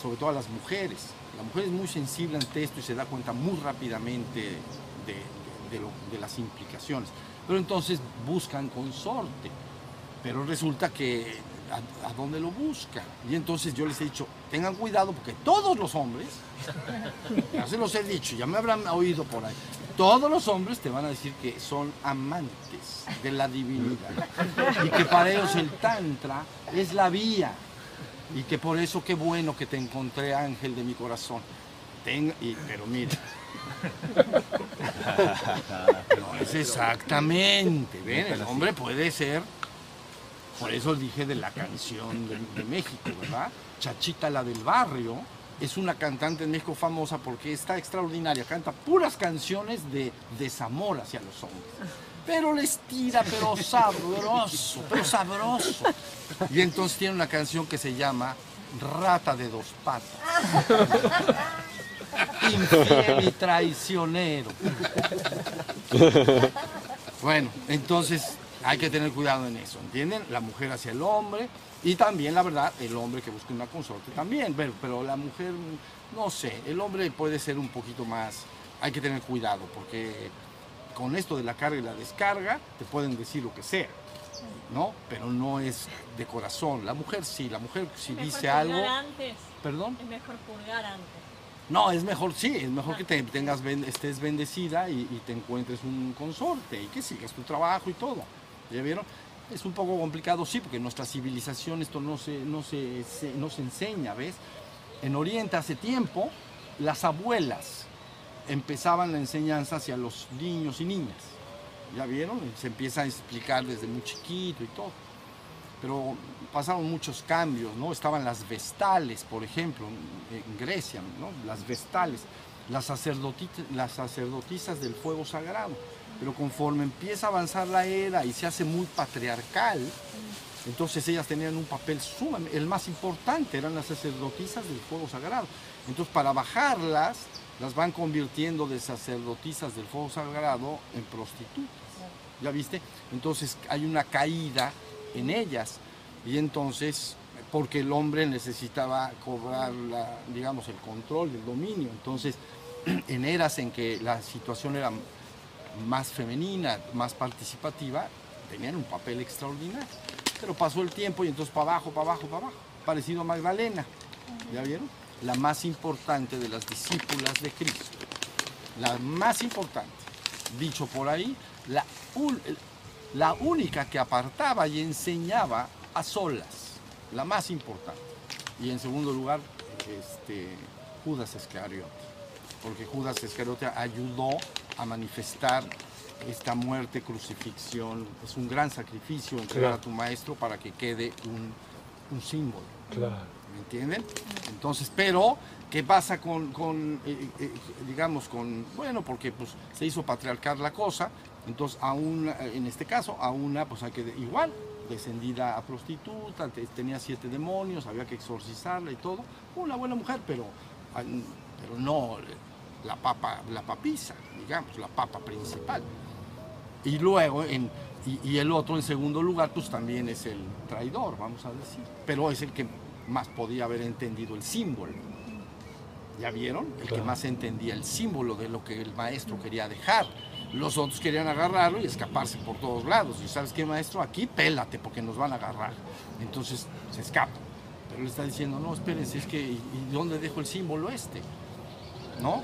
sobre todo a las mujeres, la mujer es muy sensible ante esto y se da cuenta muy rápidamente de, de- de lo- de las implicaciones. Pero entonces buscan consorte, pero resulta que a, a dónde lo buscan. Y entonces yo les he dicho, tengan cuidado porque todos los hombres, <laughs> ya se los he dicho, ya me habrán oído por ahí, todos los hombres te van a decir que son amantes de la divinidad y que para ellos el tantra es la vía y que por eso qué bueno que te encontré ángel de mi corazón. Ten- y- pero mira, <laughs> no es exactamente, ¿ven? El hombre puede ser, por eso dije de la canción de, México, ¿verdad? Chachita la del barrio es una cantante en México famosa porque está extraordinaria, canta puras canciones de desamor hacia los hombres. Pero les tira, pero sabroso, pero sabroso. Y entonces tiene una canción que se llama Rata de dos patas. Infiel y traicionero. Bueno, entonces hay que tener cuidado en eso, ¿entienden? La mujer hacia el hombre y también, la verdad, el hombre que busca una consorte también, pero, pero la mujer, no sé, el hombre puede ser un poquito más, hay que tener cuidado porque con esto de la carga y la descarga, te pueden decir lo que sea, ¿no? Pero no es de corazón. La mujer sí, la mujer si Mejor dice purgar algo... antes. ¿Perdón? Es mejor purgar antes. No, es mejor, sí, es mejor que te tengas, estés bendecida y, y te encuentres un consorte y que sigas tu trabajo y todo. ¿Ya vieron? Es un poco complicado, sí, porque en nuestra civilización esto no se, no se, no se enseña, ¿ves? En Oriente hace tiempo, las abuelas empezaban la enseñanza hacia los niños y niñas. ¿Ya vieron? Se empieza a explicar desde muy chiquito y todo pero pasaron muchos cambios, ¿no? Estaban las vestales, por ejemplo, en Grecia, ¿no? Las vestales, las, las sacerdotisas del fuego sagrado. Pero conforme empieza a avanzar la era y se hace muy patriarcal, entonces ellas tenían un papel sumamente, el más importante eran las sacerdotisas del fuego sagrado. Entonces para bajarlas, las van convirtiendo de sacerdotisas del fuego sagrado en prostitutas. ¿Ya viste? Entonces hay una caída en ellas y entonces porque el hombre necesitaba cobrar digamos el control el dominio entonces <clears throat> en eras en que la situación era más femenina más participativa tenían un papel extraordinario. Pero pasó el tiempo y entonces para abajo para abajo para abajo parecido a Magdalena. Ya vieron la más importante de las discípulas de Cristo. La más importante. Dicho por ahí la, la única que apartaba y enseñaba a solas, la más importante. Y en segundo lugar, este, Judas Iscariote, porque Judas Iscariote ayudó a manifestar esta muerte, crucifixión. Es un gran sacrificio entregar Claro. a tu maestro para que quede un, un símbolo. Claro. ¿Me entienden? Entonces, pero, ¿qué pasa con, con, eh, eh, digamos, con, bueno, porque pues se hizo patriarcal la cosa, entonces a una, en este caso, a una, pues hay que, igual, descendida a prostituta, te- tenía siete demonios, había que exorcizarla y todo, una buena mujer, pero, pero no la papa, la papisa, digamos, la papa principal. Y luego, en, y, y el otro en segundo lugar, pues también es el traidor, vamos a decir. Pero es el que más podía haber entendido el símbolo. ¿Ya vieron? El que más entendía el símbolo de lo que el maestro quería dejar. Los otros querían agarrarlo y escaparse por todos lados. Y sabes qué, maestro, aquí pélate porque nos van a agarrar. Entonces se escapa. Pero le está diciendo, no, espérense, es que, ¿y dónde dejo el símbolo este? ¿No?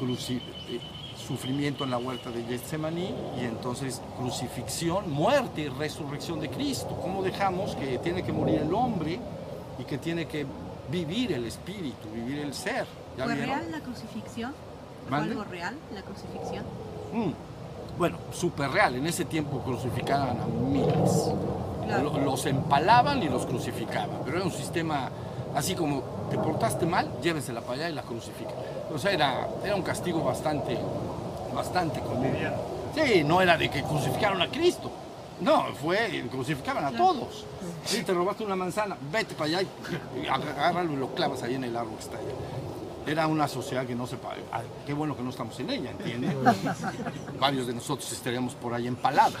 Cruci- eh, sufrimiento en la huerta de Getsemaní y entonces crucifixión, muerte y resurrección de Cristo. ¿Cómo dejamos que tiene que morir el hombre y que tiene que vivir el espíritu, vivir el ser? ¿Ya ¿Fue vieron? real la crucifixión? ¿Fue algo real la crucifixión? Mm. Bueno, súper real. En ese tiempo crucificaban a miles. Claro. Lo- Los empalaban y los crucificaban. Pero era un sistema así como te portaste mal, llévensela para allá y la crucifican. O sea, era, era un castigo bastante, bastante común. Sí, no era de que crucificaron a Cristo. No, fue, crucificaban a todos. Sí, te robaste una manzana, vete para allá y, agárralo y lo clavas ahí en el árbol que está allá. Era una sociedad que no se paga. Qué bueno que no estamos en ella, ¿entiendes? <laughs> Varios de nosotros estaríamos por ahí empalados.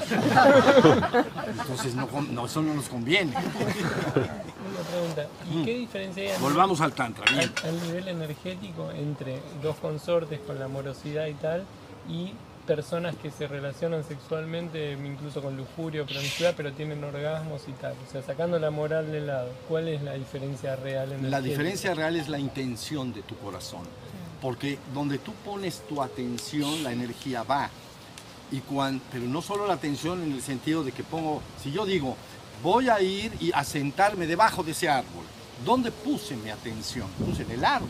Entonces, no, con- no, eso no nos conviene. Una pregunta, ¿y qué diferencia hay Volvamos al Tantra, bien. al, al nivel energético entre dos consortes con la amorosidad y tal y personas que se relacionan sexualmente incluso con lujuria o promiscuidad pero tienen orgasmos y tal? O sea, sacando la moral de lado, ¿cuál es la diferencia real en La diferencia real es la intención de tu corazón. Porque donde tú pones tu atención, la energía va. Y cuan- pero no solo la atención en el sentido de que pongo, si yo digo, voy a ir y a sentarme debajo de ese árbol, ¿dónde puse mi atención? Puse en el árbol.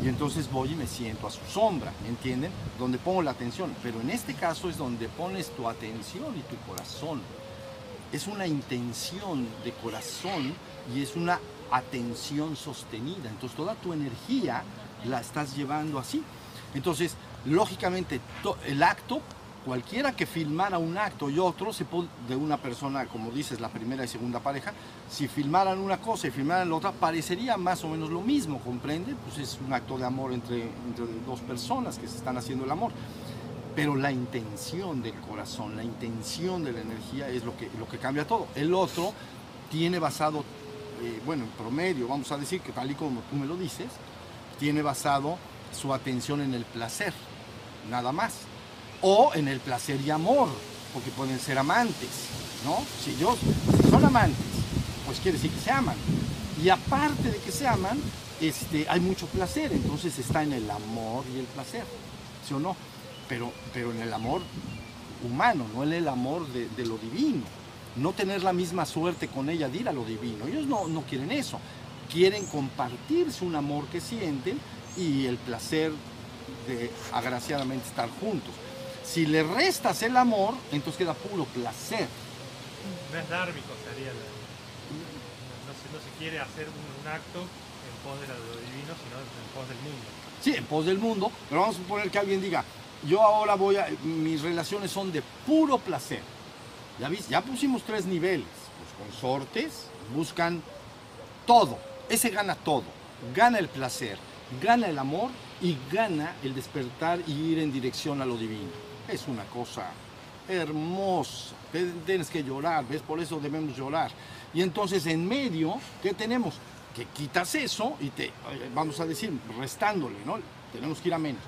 Y entonces voy y me siento a su sombra, ¿me entienden? Donde pongo la atención. Pero en este caso es donde pones tu atención y tu corazón. Es una intención de corazón y es una atención sostenida. Entonces toda tu energía la estás llevando así. Entonces, lógicamente, el acto, cualquiera que filmara un acto y otro, se de una persona, como dices, la primera y segunda pareja, si filmaran una cosa y filmaran la otra, parecería más o menos lo mismo, ¿comprende? Pues es un acto de amor entre, entre dos personas que se están haciendo el amor. Pero la intención del corazón, la intención de la energía es lo que, lo que cambia todo. El otro tiene basado, eh, bueno, en promedio, vamos a decir que tal y como tú me lo dices, tiene basado su atención en el placer, nada más. O en el placer y amor, porque pueden ser amantes, ¿no? Si, si son amantes, pues quiere decir que se aman. Y aparte de que se aman, este, hay mucho placer, entonces está en el amor y el placer, ¿sí o no? Pero, pero en el amor humano, no en el amor de, de lo divino. No tener la misma suerte con ella de ir a lo divino. Ellos no, no quieren eso. Quieren compartirse un amor que sienten y el placer de agraciadamente estar juntos. Si le restas el amor, entonces queda puro placer. No es dármico, sería. la- No, se, no se quiere hacer un, un acto en pos de lo divino, sino en pos del mundo. Sí, en pos del mundo, pero vamos a suponer que alguien diga, yo ahora voy a, mis relaciones son de puro placer. Ya viste, ya pusimos tres niveles. Los consortes buscan todo, ese gana todo. Gana el placer, gana el amor y gana el despertar y ir en dirección a lo divino. Es una cosa hermosa. Tienes que llorar, ¿ves? Por eso debemos llorar. Y entonces en medio, ¿qué tenemos? Que quitas eso y te, eh, vamos a decir, restándole, ¿no? Tenemos que ir a menos.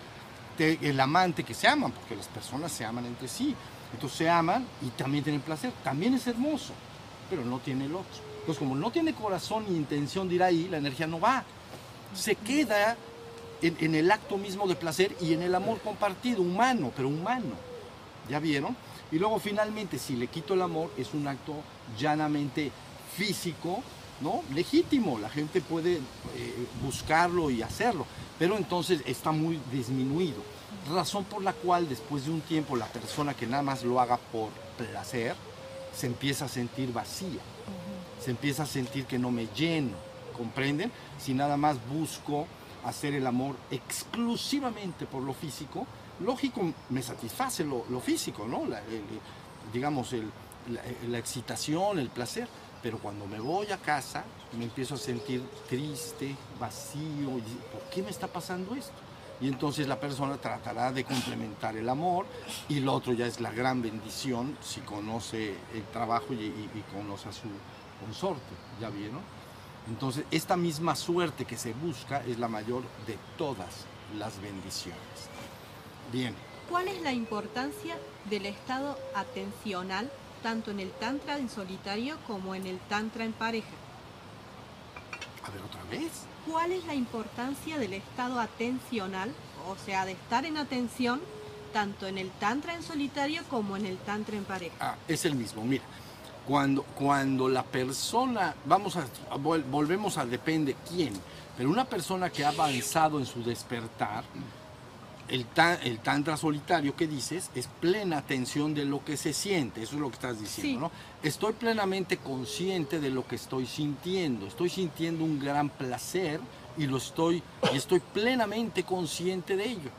El amante que se aman, porque las personas se aman entre sí. Entonces se aman y también tienen placer. También es hermoso, pero no tiene el otro. Entonces como no tiene corazón ni intención de ir ahí, la energía no va. Se queda en, en el acto mismo de placer y en el amor compartido, humano, pero humano. ¿Ya vieron? Y luego finalmente, si le quito el amor, es un acto llanamente físico, ¿no? Legítimo, la gente puede eh, buscarlo y hacerlo, pero entonces está muy disminuido. Razón por la cual después de un tiempo la persona que nada más lo haga por placer, se empieza a sentir vacía, se empieza a sentir que no me lleno, ¿comprenden? Si nada más busco hacer el amor exclusivamente por lo físico, lógico, me satisface lo, lo físico, ¿no? Digamos, el- la, excitación, el placer. Pero cuando me voy a casa, me empiezo a sentir triste, vacío. y, ¿Por qué me está pasando esto? Y entonces la persona tratará de complementar el amor y lo otro ya es la gran bendición si conoce el trabajo y, y- y conoce a su consorte. ¿Ya vieron? Entonces, esta misma suerte que se busca es la mayor de todas las bendiciones. Bien, ¿Cuál es la importancia del estado atencional tanto en el tantra en solitario como en el tantra en pareja? a ver otra vez. ¿Cuál es la importancia del estado atencional, o sea, de estar en atención tanto en el tantra en solitario como en el tantra en pareja? Ah, es el mismo, mira. Cuando, cuando la persona, vamos a, vol- volvemos a depende quién, pero una persona que ha avanzado en su despertar, el, el tantra solitario que dices es plena atención de lo que se siente, eso es lo que estás diciendo, Sí. ¿no? Estoy plenamente consciente de lo que estoy sintiendo, estoy sintiendo un gran placer y lo estoy, y estoy plenamente consciente de ello,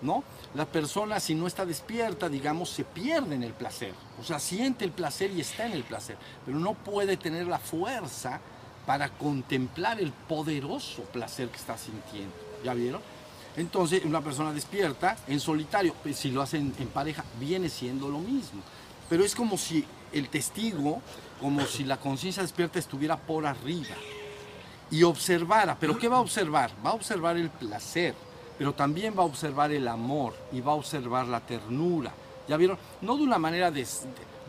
¿no? La persona si no está despierta, digamos, se pierde en el placer, o sea, siente el placer y está en el placer, pero no puede tener la fuerza para contemplar el poderoso placer que está sintiendo, ¿ya vieron? Entonces, una persona despierta en solitario, pues, si lo hacen en pareja, viene siendo lo mismo. Pero es como si el testigo, como si la conciencia despierta estuviera por arriba y observara. ¿Pero qué va a observar? Va a observar el placer, pero también va a observar el amor y va a observar la ternura. ¿Ya vieron? No de una manera des-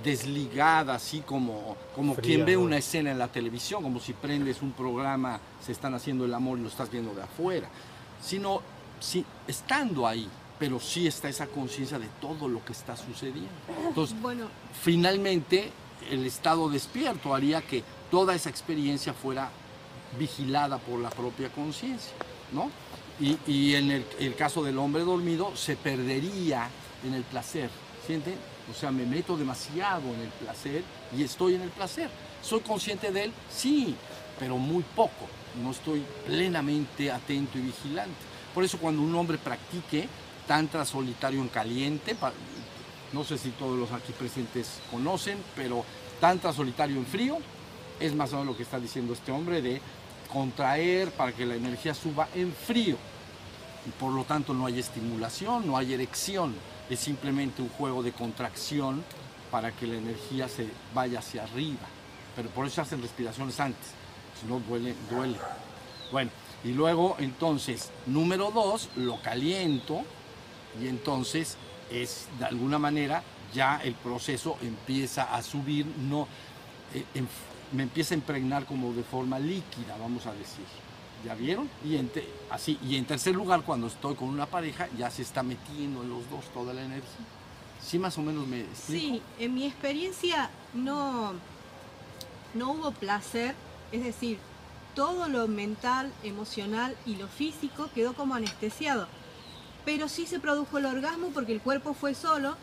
desligada, así como, como Fría, quien ve ¿no? una escena en la televisión, como si prendes un programa, se están haciendo el amor y lo estás viendo de afuera, sino sí, estando ahí, pero sí está esa conciencia de todo lo que está sucediendo. Entonces, <clears throat> Bueno, finalmente el estado despierto haría que toda esa experiencia fuera vigilada por la propia conciencia, ¿no? Y, en el, el caso del hombre dormido se perdería en el placer, ¿sienten? O sea, me meto demasiado en el placer y estoy en el placer. ¿Soy consciente de él? Sí, pero muy poco. No estoy plenamente atento y vigilante. Por eso cuando un hombre practique tantra solitario en caliente, no sé si todos los aquí presentes conocen, pero tantra solitario en frío es más o menos lo que está diciendo este hombre de contraer para que la energía suba en frío. Y por lo tanto no hay estimulación, no hay erección, es simplemente un juego de contracción para que la energía se vaya hacia arriba. Pero por eso hacen respiraciones antes, si no duele, duele. Bueno, y luego entonces, número dos, lo caliento y entonces es de alguna manera ya el proceso empieza a subir, no, eh, me empieza a impregnar como de forma líquida, vamos a decir. ¿Ya vieron? Y en, te- así, y en tercer lugar, cuando estoy con una pareja, ya se está metiendo en los dos toda la energía. ¿Sí más o menos me explico? Sí, en mi experiencia no, no hubo placer, es decir, todo lo mental, emocional y lo físico quedó como anestesiado. Pero sí se produjo el orgasmo porque el cuerpo fue solo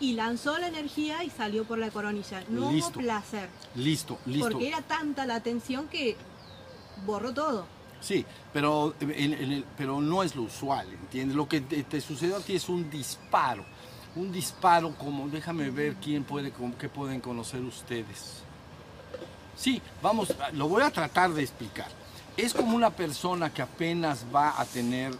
y lanzó la energía y salió por la coronilla. No Listo. hubo placer, Listo, listo. porque era tanta la tensión que borró todo. Sí, pero, el- pero no es lo usual, ¿entiendes? Lo que te, te sucedió a ti es un disparo. Un disparo como, déjame ver quién puede, qué pueden conocer ustedes. Sí, vamos, lo voy a tratar de explicar. Es como una persona que apenas va a tener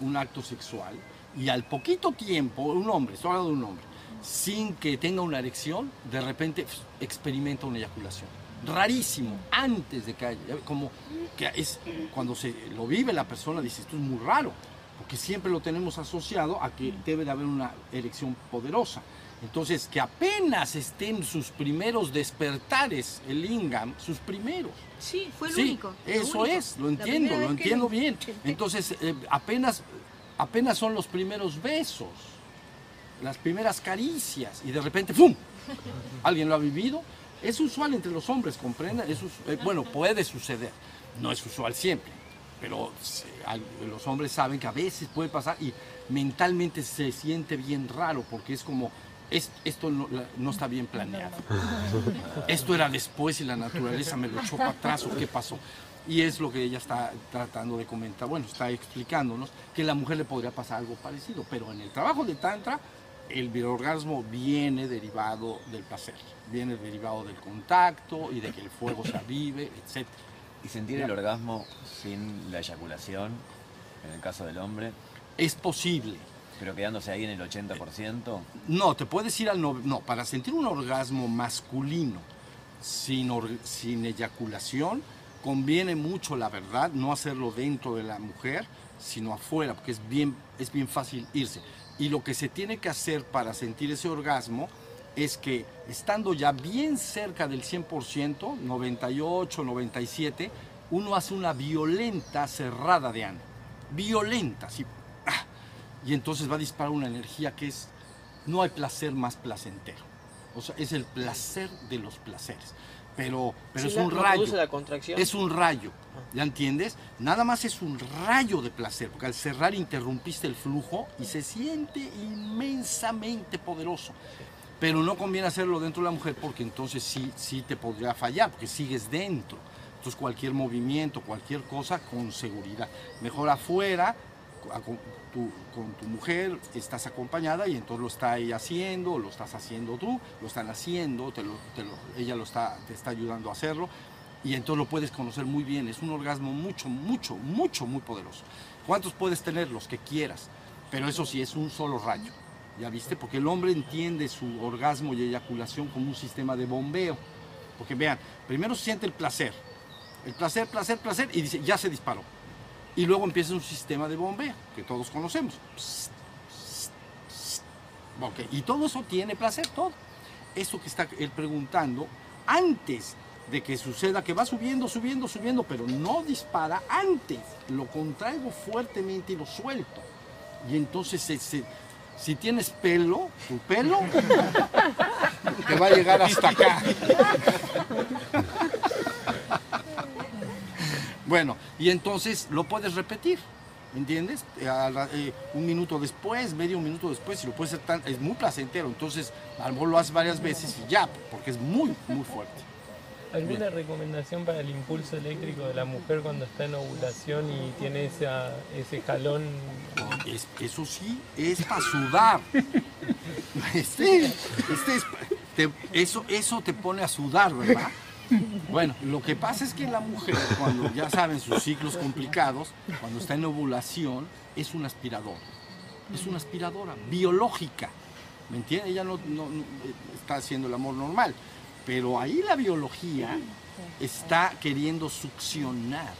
un acto sexual y al poquito tiempo, un hombre, estoy hablando de un hombre, sin que tenga una erección, de repente pf, experimenta una eyaculación. Rarísimo, antes de que haya, como que es cuando se lo vive la persona, dice, esto es muy raro, porque siempre lo tenemos asociado a que debe de haber una erección poderosa. Entonces, que apenas estén sus primeros despertares, el lingam, sus primeros. Sí, fue el Sí, único. Eso único. es, lo entiendo, lo que entiendo bien. Entonces, eh, apenas, apenas son los primeros besos, las primeras caricias, y de repente, ¡fum! ¿Alguien lo ha vivido? Es usual entre los hombres, ¿comprenden? Es eh, bueno, puede suceder, no es usual siempre, pero se- hay- los hombres saben que a veces puede pasar y mentalmente se siente bien raro, porque es como, es- esto no, no está bien planeado. <laughs> Esto era después y la naturaleza me lo echó para atrás o qué pasó. Y es lo que ella está tratando de comentar, bueno, está explicándonos que a la mujer le podría pasar algo parecido, pero en el trabajo de Tantra el orgasmo viene derivado del placer, viene derivado del contacto y de que el fuego se avive, etc. ¿Y sentir el orgasmo sin la eyaculación, en el caso del hombre, Es posible. pero quedándose ahí en el 80%? No, te puedes ir al... no- No, para sentir un orgasmo masculino sin, or- sin eyaculación, conviene mucho, la verdad, no hacerlo dentro de la mujer, sino afuera, porque es bien, es bien fácil irse. Y lo que se tiene que hacer para sentir ese orgasmo es que estando ya bien cerca del 100%, 98, 97, uno hace una violenta cerrada de ano. Violenta, así. ¡ah! Y entonces va a disparar una energía que es, no hay placer más placentero. O sea, es el placer de los placeres. Pero, pero Sí, es un rayo. produce la contracción. Es un rayo, ¿ya entiendes? Nada más es un rayo de placer, porque al cerrar interrumpiste el flujo y se siente inmensamente poderoso. Pero no conviene hacerlo dentro de la mujer porque entonces sí, sí te podría fallar, porque sigues dentro. Entonces cualquier movimiento, cualquier cosa con seguridad. Mejor afuera, con tu mujer, estás acompañada y entonces lo está ella haciendo, lo estás haciendo tú, lo están haciendo, lo- ella lo está, te está ayudando a hacerlo y entonces lo puedes conocer muy bien. Es un orgasmo mucho, mucho, mucho, muy poderoso. ¿Cuántos puedes tener? Los que quieras, pero eso sí, es un solo rayo. ¿Ya viste? Porque el hombre entiende su orgasmo y eyaculación como un sistema de bombeo. Porque vean, primero siente el placer, el placer, placer, placer, y dice, ya se disparó. Y luego empieza un sistema de bombeo, que todos conocemos. Psst, psst, psst. Ok, Y todo eso tiene placer, todo. Eso que está él preguntando, antes de que suceda, que va subiendo, subiendo, subiendo, pero no dispara antes. Lo contraigo fuertemente y lo suelto. Y entonces, se- se- si tienes pelo, tu pelo <laughs> te va a llegar hasta acá. Bueno, y entonces lo puedes repetir, ¿entiendes? Eh, la- eh, un minuto después, medio minuto después, y lo puedes hacer tan, es muy placentero. Entonces, a lo mejor lo haces varias veces y ya, porque es muy, muy fuerte. ¿Alguna recomendación para el impulso eléctrico de la mujer cuando está en ovulación y tiene esa, ese jalón? Es- eso sí, es para sudar. <laughs> Este, este es, te- eso, eso te pone a sudar, ¿verdad? Bueno, lo que pasa es que la mujer, cuando ya saben sus ciclos complicados, cuando está en ovulación, es una aspiradora. Es una aspiradora biológica. ¿Me entiendes? Ella no, no- no, está haciendo el amor normal. Pero ahí la biología está queriendo succionar.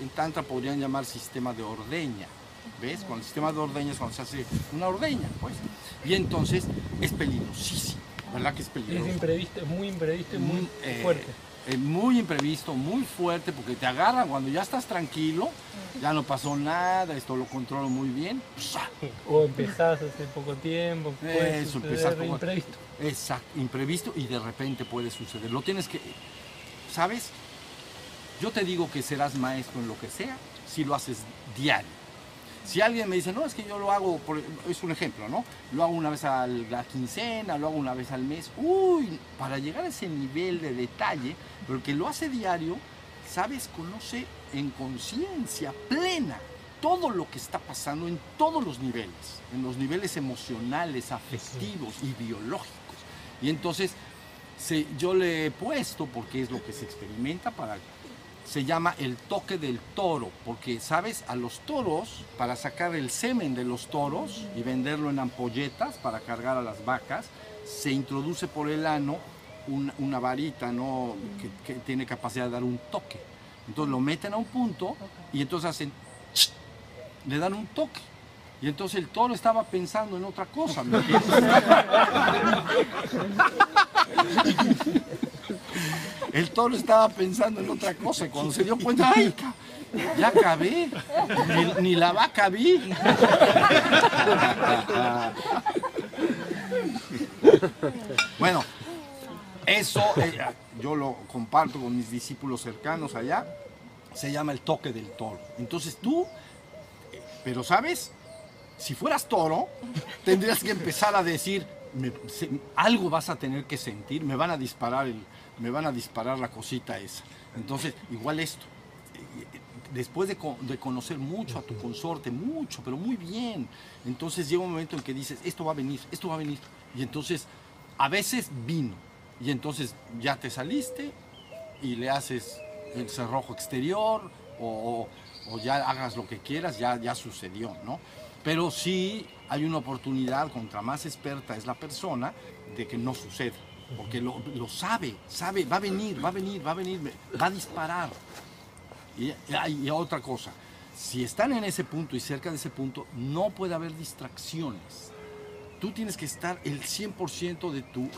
En Tantra podrían llamar sistema de ordeña. ¿Ves? Con el sistema de ordeña es cuando se hace una ordeña, pues. Y entonces es peligrosísimo, ¿verdad que es Es peligroso? imprevisto, es muy imprevisto y muy Mm, eh, fuerte. Eh, muy imprevisto, muy fuerte, porque te agarran cuando ya estás tranquilo, ya no pasó nada, esto lo controlo muy bien. O empezás hace poco tiempo, puede Eso, suceder imprevisto. Exacto, imprevisto y de repente puede suceder. Lo tienes que, ¿sabes? Yo te digo que serás maestro en lo que sea si lo haces diario. Si alguien me dice, no, es que yo lo hago, es un ejemplo, ¿no? Lo hago una vez a la quincena, lo hago una vez al mes. Uy, para llegar a ese nivel de detalle, pero que lo hace diario, ¿sabes? Conoce en conciencia plena todo lo que está pasando en todos los niveles, en los niveles emocionales, afectivos y biológicos. Y entonces yo le he puesto, porque es lo que se experimenta, para, se llama el toque del toro, porque, ¿sabes? A los toros, para sacar el semen de los toros y venderlo en ampolletas para cargar a las vacas, se introduce por el ano un- una varita ¿no? que, que tiene capacidad de dar un toque. Entonces lo meten a un punto y entonces hacen, le dan un toque. Y entonces el toro estaba pensando en otra cosa. ¿me entiendes? <laughs> El toro estaba pensando en otra cosa y cuando se dio cuenta, ¡ay! Ya acabé, ni, la vaca vi. Bueno, eso eh, yo lo comparto con mis discípulos cercanos allá, se llama el toque del toro. Entonces tú, pero sabes, si fueras toro, tendrías que empezar a decir, algo vas a tener que sentir, me van a disparar el, me van a disparar la cosita esa. Entonces, igual esto. Después de, co- de conocer mucho a tu consorte, mucho, pero muy bien, entonces llega un momento en que dices, esto va a venir, esto va a venir. Y entonces, a veces vino. Y entonces ya te saliste y le haces el cerrojo exterior o ya hagas lo que quieras, ya, ya sucedió, ¿no? Pero sí hay una oportunidad, contra más experta es la persona, de que no suceda. Porque lo, lo sabe, sabe, va a venir, va a venir, va a venir, va a disparar. Y, y- otra cosa, si están en ese punto y cerca de ese punto, no puede haber distracciones. Tú tienes que estar el 100% de tu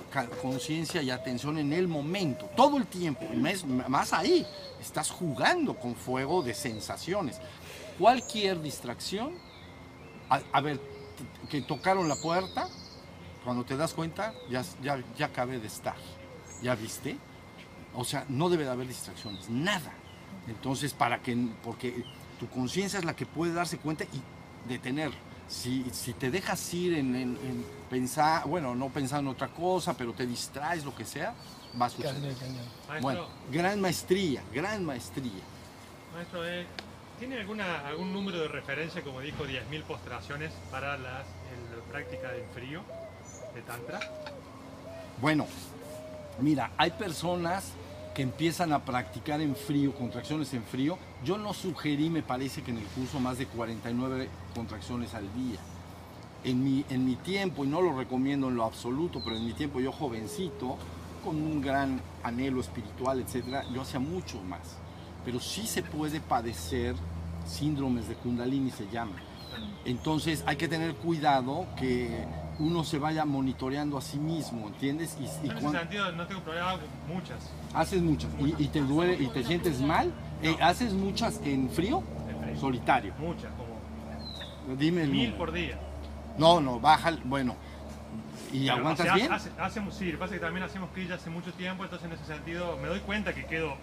conciencia y atención en el momento, todo el tiempo, más, más ahí, estás jugando con fuego de sensaciones. Cualquier distracción, a, a ver, que tocaron la puerta, cuando te das cuenta, ya, ya, ya acabé de estar, ¿ya viste? O sea, no debe de haber distracciones, nada. Entonces, para que, porque tu conciencia es la que puede darse cuenta y detener. Si, si te dejas ir en, en- en pensar, bueno, no pensar en otra cosa, pero te distraes, lo que sea, va a suceder. Cañón, cañón. Maestro, Bueno, gran maestría, gran maestría. maestro eh, ¿tiene alguna, algún número de referencia, como dijo, 10.000 postraciones para las, el- la práctica del frío de Tantra? Bueno, mira, hay personas que empiezan a practicar en frío, contracciones en frío. Yo no sugerí, me parece que en el curso, más de 49 contracciones al día. En mi, en mi tiempo, y no lo recomiendo en lo absoluto, pero en mi tiempo yo jovencito, con un gran anhelo espiritual, etcétera, yo hacía mucho más. Pero sí se puede padecer síndromes de Kundalini, se llama. Entonces hay que tener cuidado que uno se vaya monitoreando a sí mismo, ¿entiendes? Y, y en ese sentido no tengo problema, hago muchas haces muchas y, y te duele y te sientes mal. Eh, ¿Haces muchas en frío? en frío. Solitario. Muchas, como Dime el mil número. por día. No, no, baja, bueno. ¿Y Pero, aguantas o sea, bien? hace- hacemos, sí, lo que pasa es que también hacemos krilla hace mucho tiempo, entonces en ese sentido me doy cuenta que quedo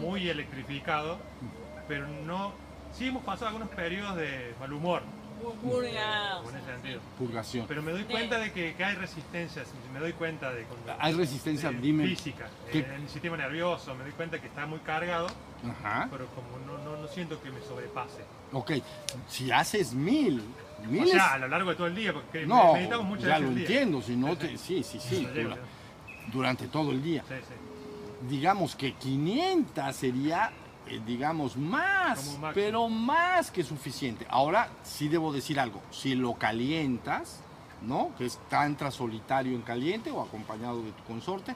muy electrificado, pero no... Sí hemos pasado algunos periodos de mal humor, Purgación. Pero me doy cuenta de que, que hay resistencias, me doy cuenta de... con- Hay resistencia, de dime. Física, ¿Qué? en el sistema nervioso, me doy cuenta que está muy cargado, Ajá. pero como no, no, no siento que me sobrepase. Ok, si haces mil, O miles. sea, a lo largo de todo el día, porque no, meditamos muchas ya veces lo día. entiendo, si no Sí, te. sí. Sí, sí, dura- durante todo el día. Sí, sí. digamos que 500 sería, eh, digamos, más, pero más que suficiente. Ahora sí debo decir algo, si lo calientas, ¿no? Que es tantra solitario en caliente o acompañado de tu consorte,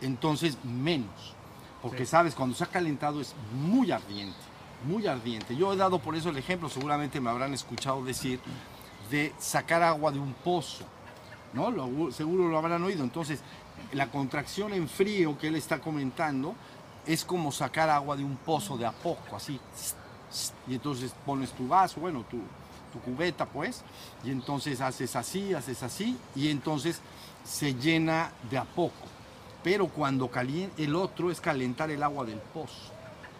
entonces menos. Porque Sí. sabes, cuando se ha calentado es muy ardiente, muy ardiente. Yo he dado por eso el ejemplo, seguramente me habrán escuchado decir de sacar agua de un pozo, ¿no? Lo- seguro lo habrán oído. Entonces, la contracción en frío que él está comentando es como sacar agua de un pozo de a poco, así. Y entonces pones tu vaso, bueno, tu, tu cubeta, pues, y entonces haces así, haces así, y entonces se llena de a poco. Pero cuando calienta, el otro es calentar el agua del pozo.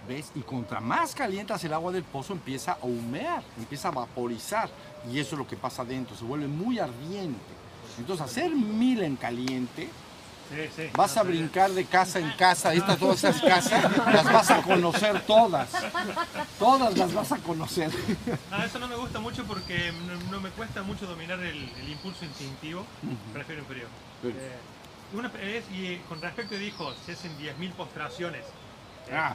¿Ves? Y contra más calientas el agua del pozo empieza a humear, empieza a vaporizar. Y eso es lo que pasa adentro, se vuelve muy ardiente. Entonces hacer mil en caliente. Vas a brincar de casa en casa, estas todas esas casas, las vas a conocer todas. Todas las vas a conocer. Ah, eso no me gusta mucho porque no, no me cuesta mucho dominar el, el impulso instintivo. Prefiero. Bien. Eh, una- es- y con respecto dijo, se hacen 10.000 postraciones. Eh, Ah,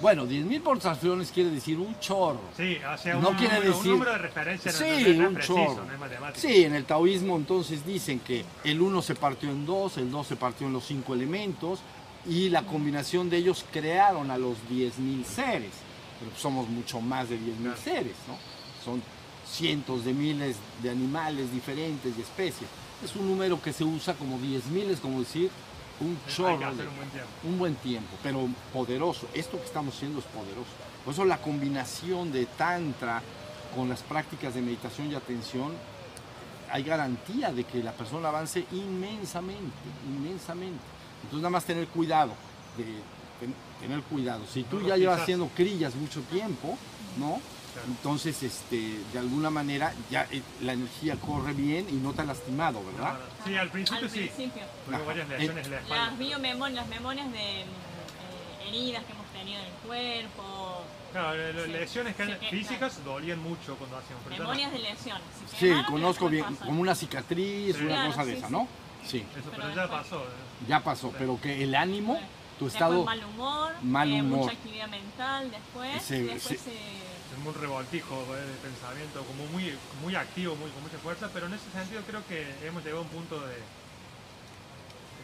Bueno, 10.000 postraciones quiere decir un chorro. Sí, o sea, No un, quiere número, decir- un número de referencia no- Sí, no, no un preciso, chorro. no es matemático. Sí, en el taoísmo entonces dicen que el 1 se partió en dos, el 2 se partió en los cinco elementos y la combinación de ellos crearon a los 10.000 seres. Pero somos mucho más de 10.000 seres, ¿no? Son cientos de miles de animales diferentes y especies. Es un número que se usa como 10.000, es como decir un chorro. un buen tiempo. un buen tiempo, pero poderoso. Esto que estamos haciendo es poderoso. Por eso la combinación de tantra con las prácticas de meditación y atención, hay garantía de que la persona avance inmensamente, inmensamente. Entonces nada más tener cuidado, de, ten- tener cuidado. Si tú No ya llevas haciendo crillas mucho tiempo, ¿no? Claro. Entonces, este, de alguna manera, ya eh, la energía corre bien y no te ha lastimado, ¿verdad? Sí, al principio Al sí. principio. Tuve Ajá. varias lesiones en la espalda. Las biomemorias, las memorias de eh, heridas que hemos tenido en el cuerpo, Claro, le- Sí. lesiones que Sí, que- físicas dolían mucho cuando ya no. memorias de lesiones. Si Sí, conozco bien, como una cicatriz, Sí. una Claro, cosa de esa, sí. ¿no? Sí. Eso, pero, Pero ya después- pasó. eh. Ya pasó, pero que el ánimo, tu Después estado, mal humor, mal eh, humor. mucha actividad mental después, y se- Es un revoltijo eh, de pensamiento, como muy, muy activo, muy, con mucha fuerza, pero en ese sentido creo que hemos llegado a un punto de,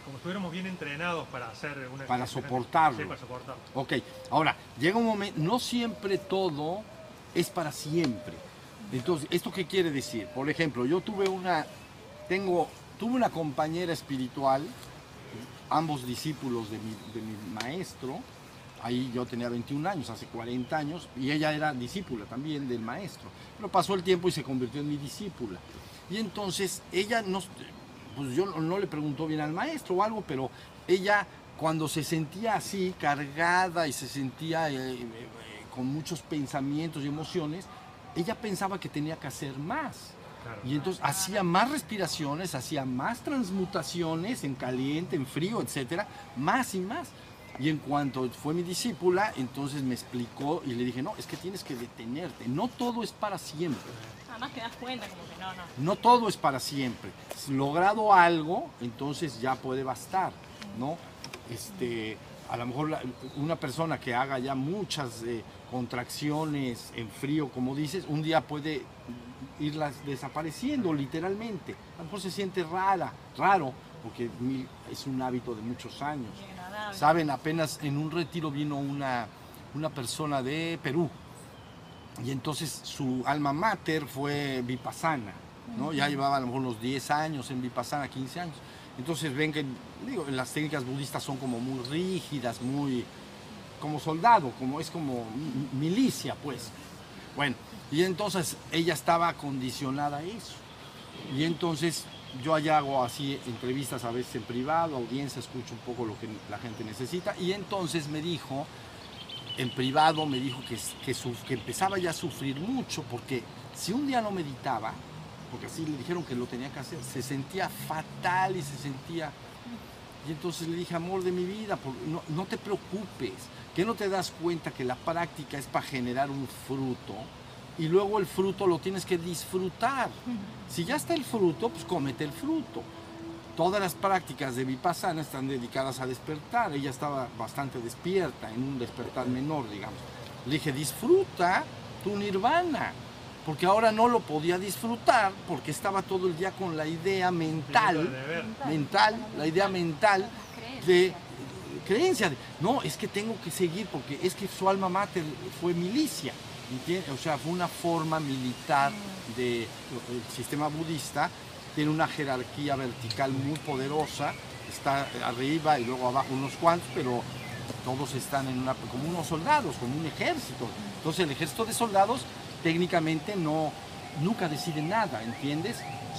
como estuviéramos bien entrenados para hacer una Para soportarlo. Sí, para soportarlo. Ok, ahora, llega un momento, no siempre todo es para siempre. Entonces, ¿esto qué quiere decir? Por ejemplo, yo tuve una, tengo, tuve una compañera espiritual, ambos discípulos de mi, de mi maestro, ahí yo tenía 21 años, hace 40 años, y ella era discípula también del maestro. Pero pasó el tiempo y se convirtió en mi discípula. Y entonces ella nos, pues yo no, le preguntó bien al maestro o algo, pero ella cuando se sentía así, cargada y se sentía eh, eh, con muchos pensamientos y emociones, ella pensaba que tenía que hacer más. Claro. Y entonces hacía más respiraciones, hacía más transmutaciones en caliente, en frío, etcétera, más y más. Y en cuanto fue mi discípula, entonces me explicó y le dije, no, es que tienes que detenerte, no todo es para siempre. además te das cuenta como que no, no. No todo es para siempre. Si logrado algo, entonces ya puede bastar, ¿no? Este, a lo mejor la- una persona que haga ya muchas eh, contracciones en frío, como dices, un día puede irlas desapareciendo literalmente. A lo mejor se siente rara, raro, porque es un hábito de muchos años. Saben, apenas en un retiro vino una, una persona de Perú y entonces su alma mater fue Vipassana, ¿no? Ya llevaba a lo mejor unos 10 años en Vipassana, 15 años. Entonces ven que, digo, las técnicas budistas son como muy rígidas, muy como soldado, como es como mi- milicia, pues. Bueno, y entonces ella estaba condicionada a eso. Y entonces yo allá hago así entrevistas a veces en privado, audiencia, escucho un poco lo que la gente necesita. Y entonces me dijo, en privado me dijo que, que, empezaba ya a sufrir mucho porque si un día no meditaba, porque así le dijeron que lo tenía que hacer, se sentía fatal y se sentía... Y entonces le dije, amor de mi vida, no, no te preocupes, que no te das cuenta que la práctica es para generar un fruto y luego el fruto lo tienes que disfrutar. Si ya está el fruto, pues cómete el fruto. Todas las prácticas de Vipassana están dedicadas a despertar. Ella estaba bastante despierta, en un despertar menor, digamos. Le dije, disfruta tu nirvana. Porque ahora no lo podía disfrutar porque estaba todo el día con la idea mental, mental, la idea mental de creencia. de, no, es que tengo que seguir porque es que su alma mater fue milicia. O sea, fue una forma militar del sistema budista, tiene una jerarquía vertical muy poderosa, está arriba y luego abajo unos cuantos, pero todos están en una, como unos soldados, como un ejército. Entonces el ejército de soldados técnicamente no, nunca decide nada, ¿entiendes?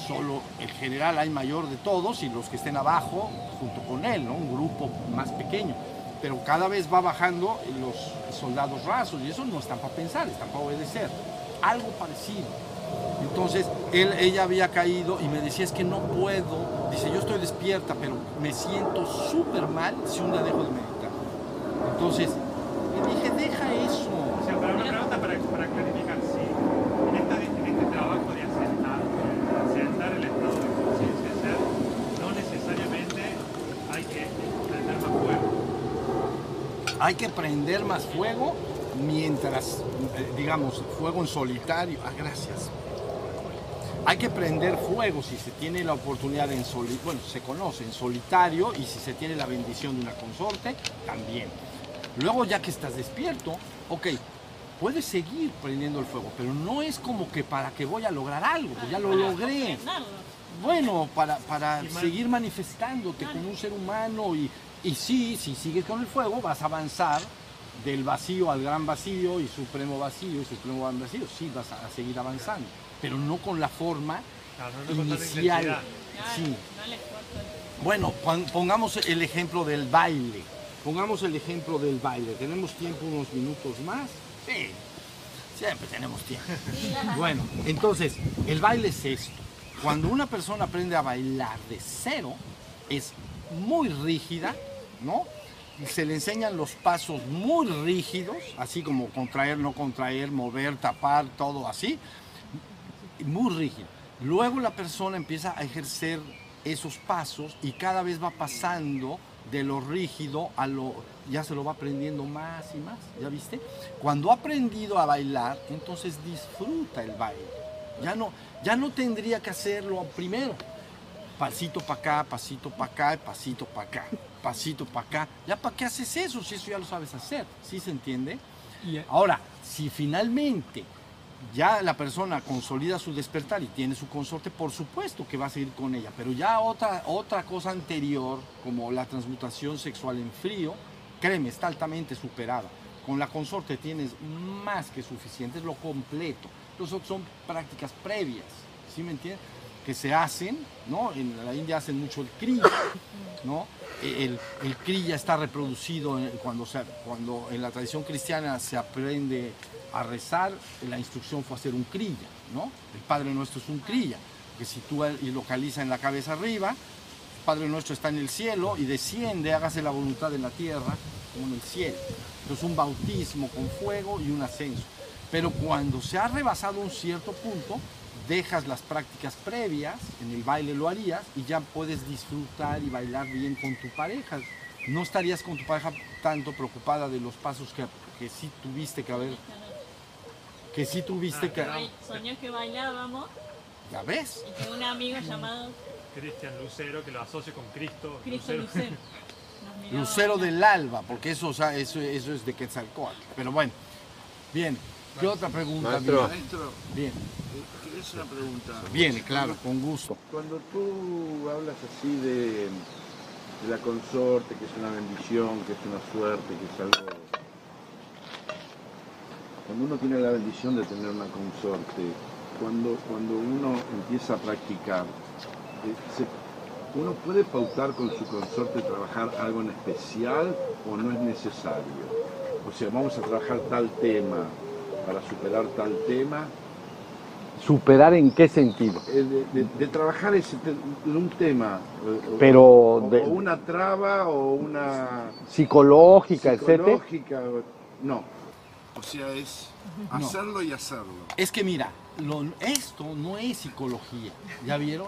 Solo el general hay mayor de todos y los que estén abajo junto con él, ¿no? Un grupo más pequeño. Pero cada vez va bajando los soldados rasos y eso no están para pensar, están para obedecer. Algo parecido. Entonces, ella había caído y me decía, es que no puedo. Dice, yo estoy despierta, pero me siento súper mal si un día dejo de meditar. Entonces, le dije, deja eso. O sea, para una pregunta para, para clarificar, si en, esta, en este trabajo de asentar, de asentar el estado de conciencia ser, no necesariamente hay que prender más fuego. Hay que prender más fuego mientras, eh, digamos, fuego en solitario. Ah, gracias. Hay que prender fuego si se tiene la oportunidad en solitario, bueno, se conoce en solitario y si se tiene la bendición de una consorte, también. Luego ya que estás despierto, ok, puedes seguir prendiendo el fuego, pero no es como que para que voy a lograr algo, pues ya lo logré. Bueno, para, para seguir manifestándote como un ser humano y, y sí, si sigues con el fuego vas a avanzar del vacío al gran vacío y supremo vacío y supremo gran vacío, sí vas a, seguir avanzando, pero no con la forma no inicial. Sí. Bueno, pon- pongamos el ejemplo del baile. Pongamos el ejemplo del baile. ¿Tenemos tiempo unos minutos más? Sí, siempre tenemos tiempo. <laughs> Bueno, entonces, el baile es esto. Cuando una persona aprende a bailar de cero, es muy rígida, ¿no? Se le enseñan los pasos muy rígidos, así como contraer, no contraer, mover, tapar, todo así muy rígido. Luego la persona empieza a ejercer esos pasos y cada vez va pasando de lo rígido a lo, ya se lo va aprendiendo más y más, ¿ya viste? Cuando ha aprendido a bailar, entonces disfruta el baile. Ya no, ya no tendría que hacerlo primero. Pasito para acá, pasito para acá, pasito para acá, pasito para acá. ¿Ya para qué haces eso si eso ya lo sabes hacer? ¿Sí se entiende? Y, Ahora, si finalmente ya la persona consolida su despertar y tiene su consorte, por supuesto que va a seguir con ella, pero ya otra, otra cosa anterior, como la transmutación sexual en frío, créeme, está altamente superada. Con la consorte tienes más que suficiente, es lo completo. Los otros son prácticas previas, ¿sí me entiendes? Que se hacen, ¿no? En la India hacen mucho el kriya, ¿no? El, el kriya está reproducido cuando, cuando en la tradición cristiana se aprende a rezar, la instrucción fue hacer un kriya, ¿no? El Padre Nuestro es un kriya, que sitúa y localiza en la cabeza arriba, el Padre Nuestro está en el cielo y desciende, hágase la voluntad en la tierra como en el cielo. Entonces un bautismo con fuego y un ascenso. Pero cuando se ha rebasado un cierto punto, dejas las prácticas previas, en el baile lo harías y ya puedes disfrutar y bailar bien con tu pareja. No estarías con tu pareja tanto preocupada de los pasos que, que sí tuviste que haber, que sí tuviste que... Ay, Soñó que bailábamos ¿Ya ves? y que un amigo llamado Cristian Lucero, que lo asocio con Cristo. Cristo Lucero. <laughs> Lucero del alba, porque eso, o sea, eso, eso es de Quetzalcóatl. Pero bueno, bien. ¿Qué otra pregunta? Maestro. Bien. ¿Querés una pregunta? bien, claro, con gusto. Cuando tú hablas así de, de la consorte, que es una bendición, que es una suerte, que es algo... Cuando uno tiene la bendición de tener una consorte, cuando, cuando uno empieza a practicar, eh, se- ¿uno puede pautar con su consorte trabajar algo en especial o no es necesario? O sea, vamos a trabajar tal tema para superar tal tema ¿Superar en qué sentido? eh, de, de- de trabajar ese te- un tema, eh, o- Pero o, de- o una traba o una Psicológica, psicológica, o- no. O sea, es No. hacerlo y hacerlo. Es que mira, lo- esto no es psicología, ¿ya vieron?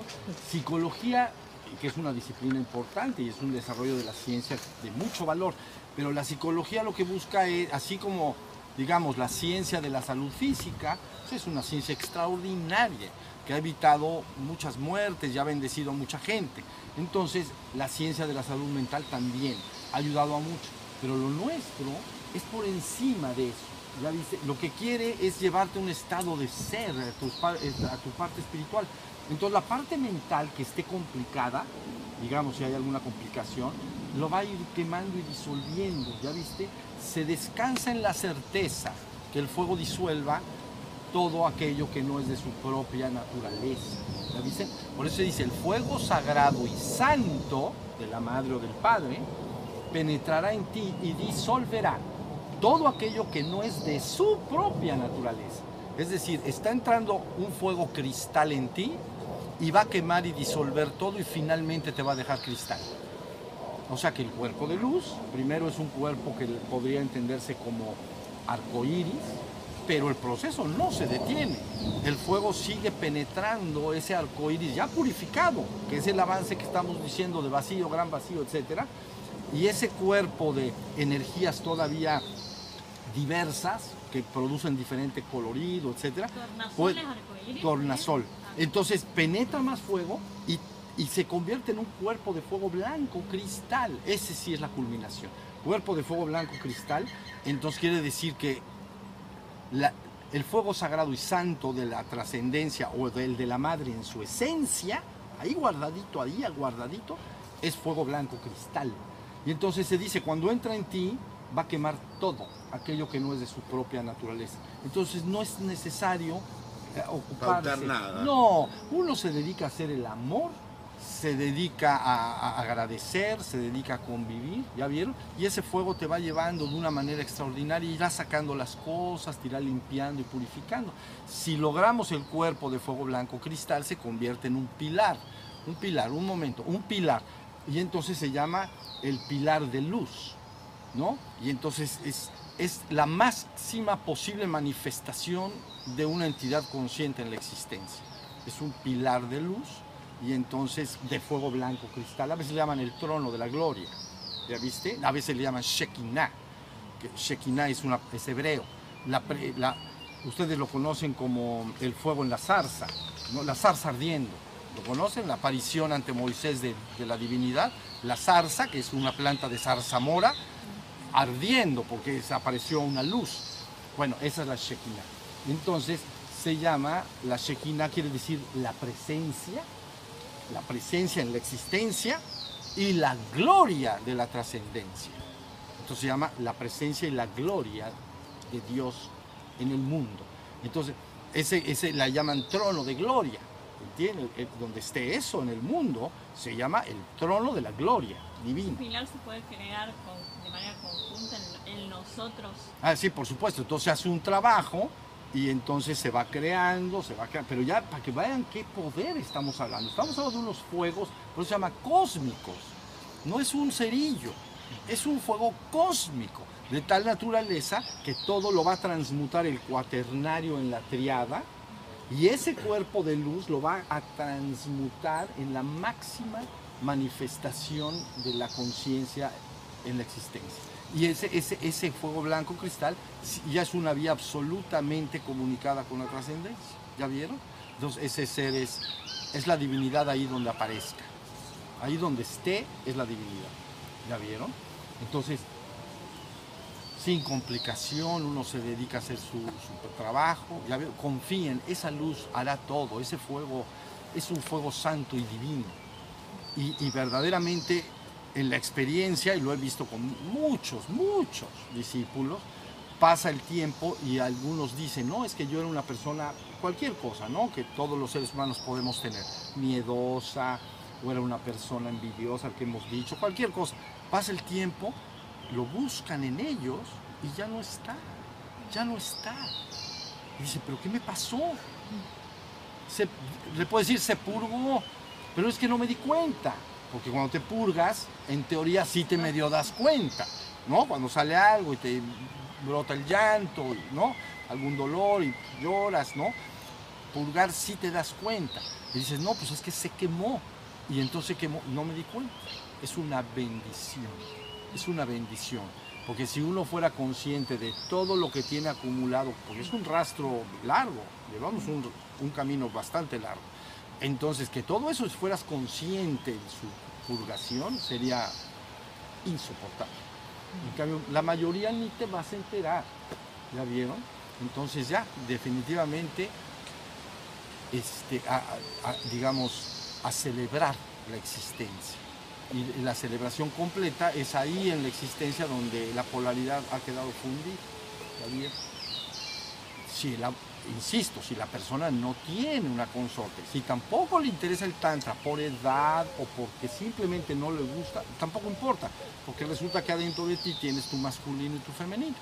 Psicología, que es una disciplina importante y es un desarrollo de la ciencia de mucho valor, pero la psicología lo que busca es, así como, digamos, la ciencia de la salud física, pues es una ciencia extraordinaria que ha evitado muchas muertes y ha bendecido a mucha gente. Entonces, la ciencia de la salud mental también ha ayudado a mucho, pero lo nuestro es por encima de eso. Ya lo que quiere es llevarte a un estado de ser, a tu, a tu parte espiritual. Entonces la parte mental que esté complicada, digamos si hay alguna complicación, lo va a ir quemando y disolviendo, ¿ya viste? Se descansa en la certeza que el fuego disuelva todo aquello que no es de su propia naturaleza. Por eso dice, el fuego sagrado y santo de la madre o del padre penetrará en ti y disolverá todo aquello que no es de su propia naturaleza. Es decir, está entrando un fuego cristal en ti y va a quemar y disolver todo y finalmente te va a dejar cristal. O sea que el cuerpo de luz, primero es un cuerpo que podría entenderse como arcoíris, pero el proceso no se detiene. El fuego sigue penetrando ese arcoíris ya purificado, que es el avance que estamos diciendo de vacío, gran vacío, etc. Y ese cuerpo de energías todavía diversas, que producen diferente colorido, etc. Tornasol es arcoíris, Tornasol. Entonces penetra más fuego y, y se convierte en un cuerpo de fuego blanco, cristal. Ese sí es la culminación. Cuerpo de fuego blanco, cristal. Entonces quiere decir que la- el fuego sagrado y santo de la trascendencia o del de la madre en su esencia, ahí guardadito, ahí guardadito, es fuego blanco cristal. Y entonces se dice, cuando entra en ti, va a quemar todo aquello que no es de su propia naturaleza. Entonces no es necesario eh, ocuparse. Nada. No, uno se dedica a hacer el amor, se dedica a, agradecer, se dedica a convivir, ¿ya vieron? Y ese fuego te va llevando de una manera extraordinaria, irá sacando las cosas, te irá limpiando y purificando. Si logramos el cuerpo de fuego blanco cristal, se convierte en un pilar, un pilar, un momento, un pilar. Y entonces se llama el pilar de luz, ¿no? Y entonces es, es la máxima posible manifestación de una entidad consciente en la existencia. Es un pilar de luz y entonces de fuego blanco cristal. A veces le llaman el trono de la gloria, ¿ya viste? A veces le llaman Shekinah, que Shekinah es, una, es hebreo. Ustedes lo conocen como el fuego en la zarza, la zarza ardiendo. ¿Lo conocen? La aparición ante Moisés de, de la divinidad. La zarza, que es una planta de zarzamora, ardiendo porque desapareció una luz. Bueno, esa es la Shekinah. Entonces se llama, la Shekinah quiere decir la presencia, la presencia en la existencia y la gloria de la trascendencia. Entonces se llama la presencia y la gloria de Dios en el mundo. Entonces, ese, ese la llaman trono de gloria. ¿Entienden? Eh, Donde esté eso en el mundo, se llama el trono de la gloria divina. Un pilar se puede crear con- de manera conjunta en, en nosotros. Ah, sí, por supuesto. Entonces hace un trabajo y entonces se va creando, se va creando. Pero ya para que vean qué poder estamos hablando. Estamos hablando de unos fuegos, por eso se llama cósmicos. No es un cerillo, es un fuego cósmico. De tal naturaleza que todo lo va a transmutar el cuaternario en la triada. Y ese cuerpo de luz lo va a transmutar en la máxima manifestación de la conciencia en la existencia. Y ese, ese, ese fuego blanco cristal ya es una vía absolutamente comunicada con la trascendencia. ¿Ya vieron? Entonces ese ser es, la divinidad ahí donde aparezca. Ahí donde esté es la divinidad. ¿Ya vieron? Entonces, sin complicación, uno se dedica a hacer su, trabajo. Ya vieron, confíen, esa luz hará todo. Ese fuego es un fuego santo y divino. Y verdaderamente en la experiencia, y lo he visto con muchos, muchos discípulos, pasa el tiempo y algunos dicen, no, es que yo era una persona, cualquier cosa, ¿no? Que todos los seres humanos podemos tener, miedosa, o era una persona envidiosa, que hemos dicho, cualquier cosa. Pasa el tiempo, lo buscan en ellos y ya no está, ya no está. Y dice, pero ¿qué me pasó? Se, le puedo decir, se purgó, pero es que no me di cuenta. Porque cuando te purgas, en teoría sí te medio das cuenta, ¿no? Cuando sale algo y te brota el llanto, ¿no? Algún dolor y lloras, ¿no? Purgar sí te das cuenta. Y dices, no, pues es que se quemó. Y entonces quemó, no me di cuenta. Es una bendición, es una bendición. Porque si uno fuera consciente de todo lo que tiene acumulado, porque es un rastro largo, llevamos un, un camino bastante largo. Entonces, que todo eso fueras consciente de su purgación sería insoportable. En cambio, la mayoría ni te vas a enterar. ¿Ya vieron? Entonces ya, definitivamente, este, a- a- a- digamos, a celebrar la existencia. Y la celebración completa es ahí en la existencia donde la polaridad ha quedado fundida. ¿Ya vieron? Si la, insisto, si la persona no tiene una consorte, si tampoco le interesa el tantra por edad o porque simplemente no le gusta, tampoco importa, porque resulta que adentro de ti tienes tu masculino y tu femenino.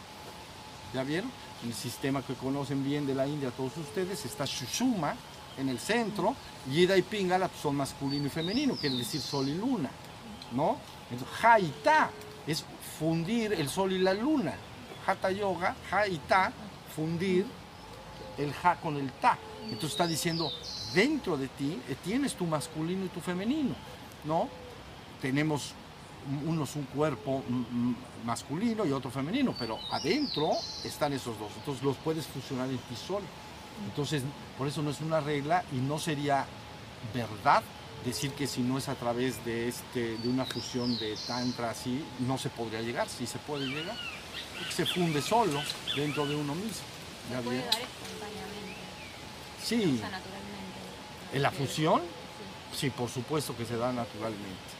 ¿Ya vieron? El sistema que conocen bien de la India todos ustedes está Shushuma en el centro, y Ida y Pingala son masculino y femenino, quiere decir sol y luna, ¿no? Entonces, Ha y Ta es fundir el sol y la luna. Hatha Yoga, Ha y Ta, fundir el Ja con el Ta. Entonces está diciendo, dentro de ti eh, tienes tu masculino y tu femenino, ¿no? Tenemos unos un cuerpo mm, mm, masculino y otro femenino, pero adentro están esos dos. Entonces los puedes fusionar en ti solo. Entonces, por eso no es una regla y no sería verdad decir que si no es a través de, este, de una fusión de tantra así, no se podría llegar. Sí se puede llegar. Se funde solo dentro de uno mismo. ¿Ya Se puede dar espontáneamente. Sí. O sea, naturalmente. ¿En la fusión? Sí, por supuesto que se da naturalmente.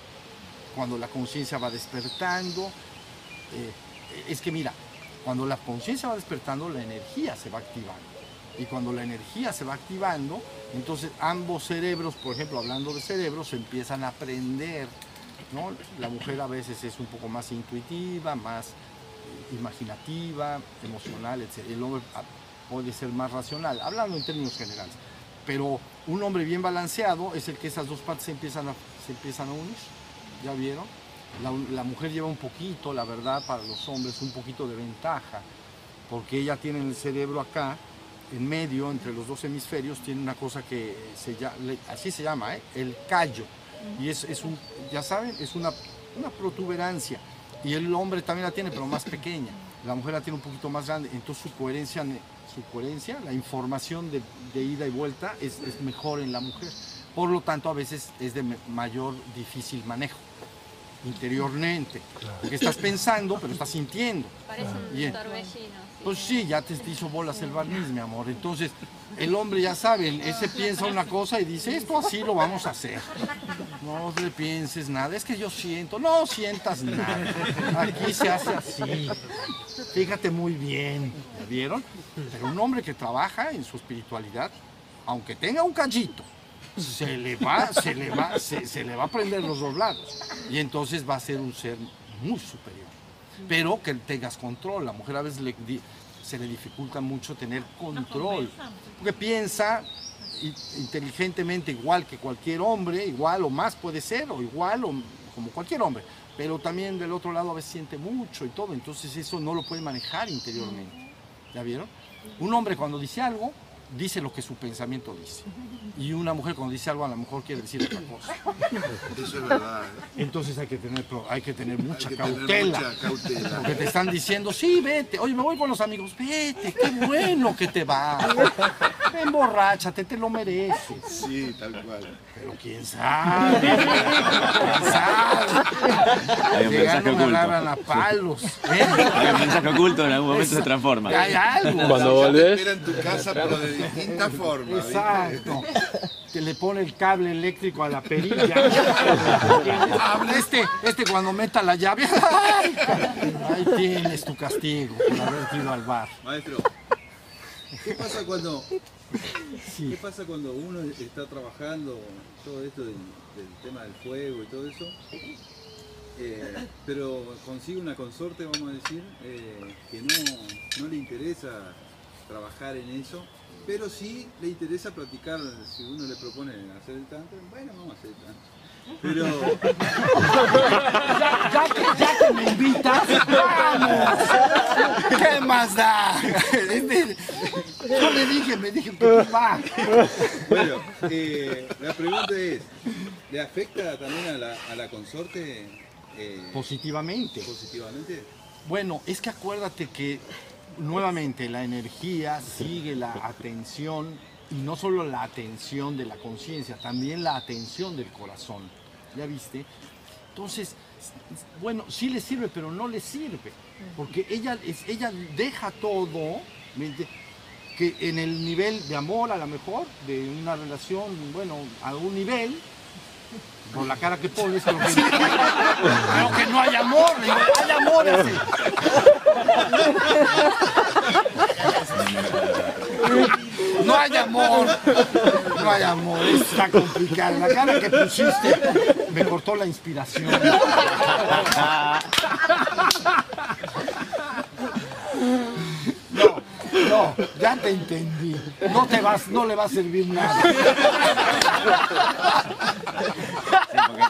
Cuando la conciencia va despertando, eh, es que mira, cuando la conciencia va despertando, la energía se va activando. Y cuando la energía se va activando, entonces ambos cerebros, por ejemplo, hablando de cerebros, empiezan a aprender. ¿no? La mujer a veces es un poco más intuitiva, más eh, imaginativa, emocional, etc. El hombre ah, puede ser más racional, hablando en términos generales. Pero un hombre bien balanceado es el que esas dos partes se empiezan a, se empiezan a unir. ¿Ya vieron? La, la mujer lleva un poquito, la verdad, para los hombres, un poquito de ventaja, porque ella tiene el cerebro acá, en medio, entre los dos hemisferios, tiene una cosa que se llama, así se llama, ¿eh? el callo. Y es, es un, ya saben, es una, una protuberancia. Y el hombre también la tiene, pero más pequeña. La mujer la tiene un poquito más grande. Entonces su coherencia, su coherencia la información de, de ida y vuelta es, es mejor en la mujer. Por lo tanto, a veces es de mayor difícil manejo interiormente. Porque estás pensando, pero estás sintiendo. Parece un Bien. torbellino. Pues sí, ya te hizo bolas el barniz, mi amor. Entonces, el hombre ya sabe, ese piensa una cosa y dice, esto así lo vamos a hacer. No le pienses nada, es que yo siento, no sientas nada. Aquí se hace así. Fíjate muy bien, ¿ya vieron? Pero un hombre que trabaja en su espiritualidad, aunque tenga un callito, se le va, se le va, se, se le va a prender los dos lados. Y entonces va a ser un ser muy superior pero que tengas control. La mujer a veces le se le dificulta mucho tener control, porque piensa inteligentemente igual que cualquier hombre, igual o más puede ser, o igual o como cualquier hombre, pero también del otro lado a veces siente mucho y todo, entonces eso no lo puede manejar interiormente. ¿Ya vieron? Un hombre cuando dice algo, dice lo que su pensamiento dice. Y una mujer cuando dice algo a lo mejor quiere decir otra cosa. <laughs> Eso es verdad. ¿eh? Entonces hay que tener, hay que tener mucha que tener cautela. mucha cautela. Porque te están diciendo, sí, vete. Oye, me voy con los amigos. Vete, qué bueno que te va. Emborráchate, te lo mereces. Sí, tal cual. Pero quién sabe. ¿Quién sabe? Hay un Llegan, mensaje me oculto. agarran a palos. ¿eh? Hay un mensaje oculto en algún momento se transforma. Hay algo. Cuando volvés, espera en tu casa, pero de distinta forma. ¿viste? Exacto. Que le pone el cable eléctrico a la perilla. <laughs> Este, este cuando meta la llave, ahí tienes tu castigo por haber ido al bar. Maestro, ¿qué pasa cuando, qué pasa cuando uno está trabajando todo esto del, del tema del fuego y todo eso? eh, pero consigue una consorte, vamos a decir, eh, que no, no le interesa trabajar en eso, pero sí le interesa practicar, si uno le propone hacer el tantra, bueno, vamos a hacer el tantra. Pero, <laughs> Ya, ya que, ya que me invitas, vamos. ¿Qué más da? Yo le dije, me dije que va. bueno, eh, la pregunta es, ¿le afecta también a la, a la consorte eh, Positivamente. positivamente? Bueno, es que acuérdate que nuevamente la energía sigue la atención y no solo la atención de la conciencia, también la atención del corazón. ¿Ya viste? Entonces, bueno, sí le sirve, pero no le sirve. Porque ella, ella deja todo, que en el nivel de amor a lo mejor, de una relación, bueno, a un nivel, por la cara que pones, creo que, no hay amor, digo, hay amor así. No hay amor, no hay amor, está complicado. La cara que pusiste me cortó la inspiración. No, no, ya te entendí. No te vas, no le va a servir nada.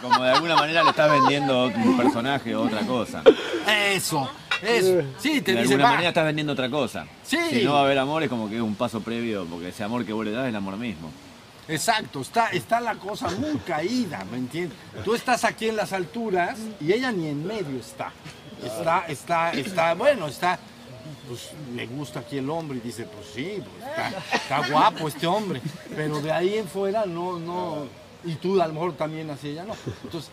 Como de alguna manera le estás vendiendo un personaje o otra cosa. Eso, eso. Sí, te de alguna va. manera estás vendiendo otra cosa. Sí. Si no va a haber amor es como que es un paso previo, porque ese amor que vos le das es el amor mismo. Exacto, está, está la cosa muy caída, ¿me entiendes? Tú estás aquí en las alturas y ella ni en medio está. Está, está, está, bueno, está, pues le gusta aquí el hombre y dice, pues sí, pues, está, está guapo este hombre, pero de ahí en fuera no, no, y tú a lo también así ella no. Entonces,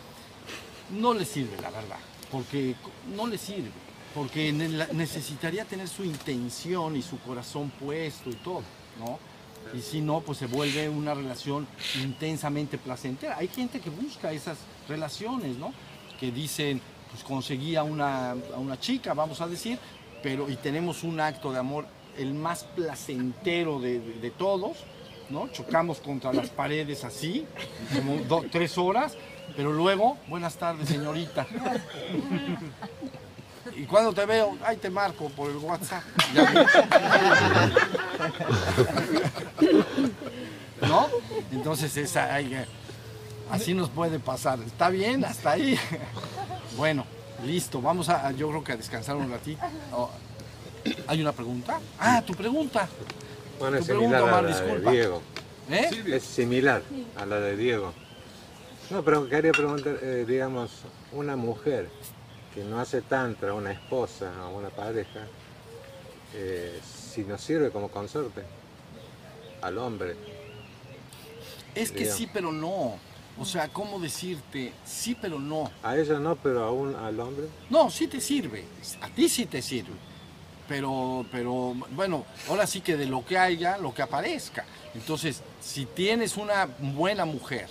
no le sirve la verdad, porque no le sirve, porque necesitaría tener su intención y su corazón puesto y todo, ¿no? Y si no, pues se vuelve una relación intensamente placentera. Hay gente que busca esas relaciones, ¿no? Que dicen, pues conseguí a una, a una chica, vamos a decir, pero y tenemos un acto de amor el más placentero de- de todos, ¿no? Chocamos contra las paredes así, como tres horas, pero luego, buenas tardes, señorita. Y cuando te veo, ay, te marco por el WhatsApp. ¿No? Entonces, esa, así nos puede pasar. ¿Está bien? Hasta ahí. Bueno, listo. Vamos a, yo creo que a descansar un ratito. Oh, ¿Hay una pregunta? Ah, tu pregunta. Bueno, es similar a la de. Diego. ¿Eh? Es similar a la de Diego. No, pero quería preguntar, eh, digamos, una mujer que no hace tantra, una esposa o una pareja, eh, si nos sirve como consorte al hombre. Es que Digamos. sí, pero no. O sea, ¿cómo decirte? Sí, pero no. A ella no, pero aún al hombre. No, sí te sirve. A ti sí te sirve. Pero, pero, bueno, ahora sí que de lo que haya, lo que aparezca. Entonces, si tienes una buena mujer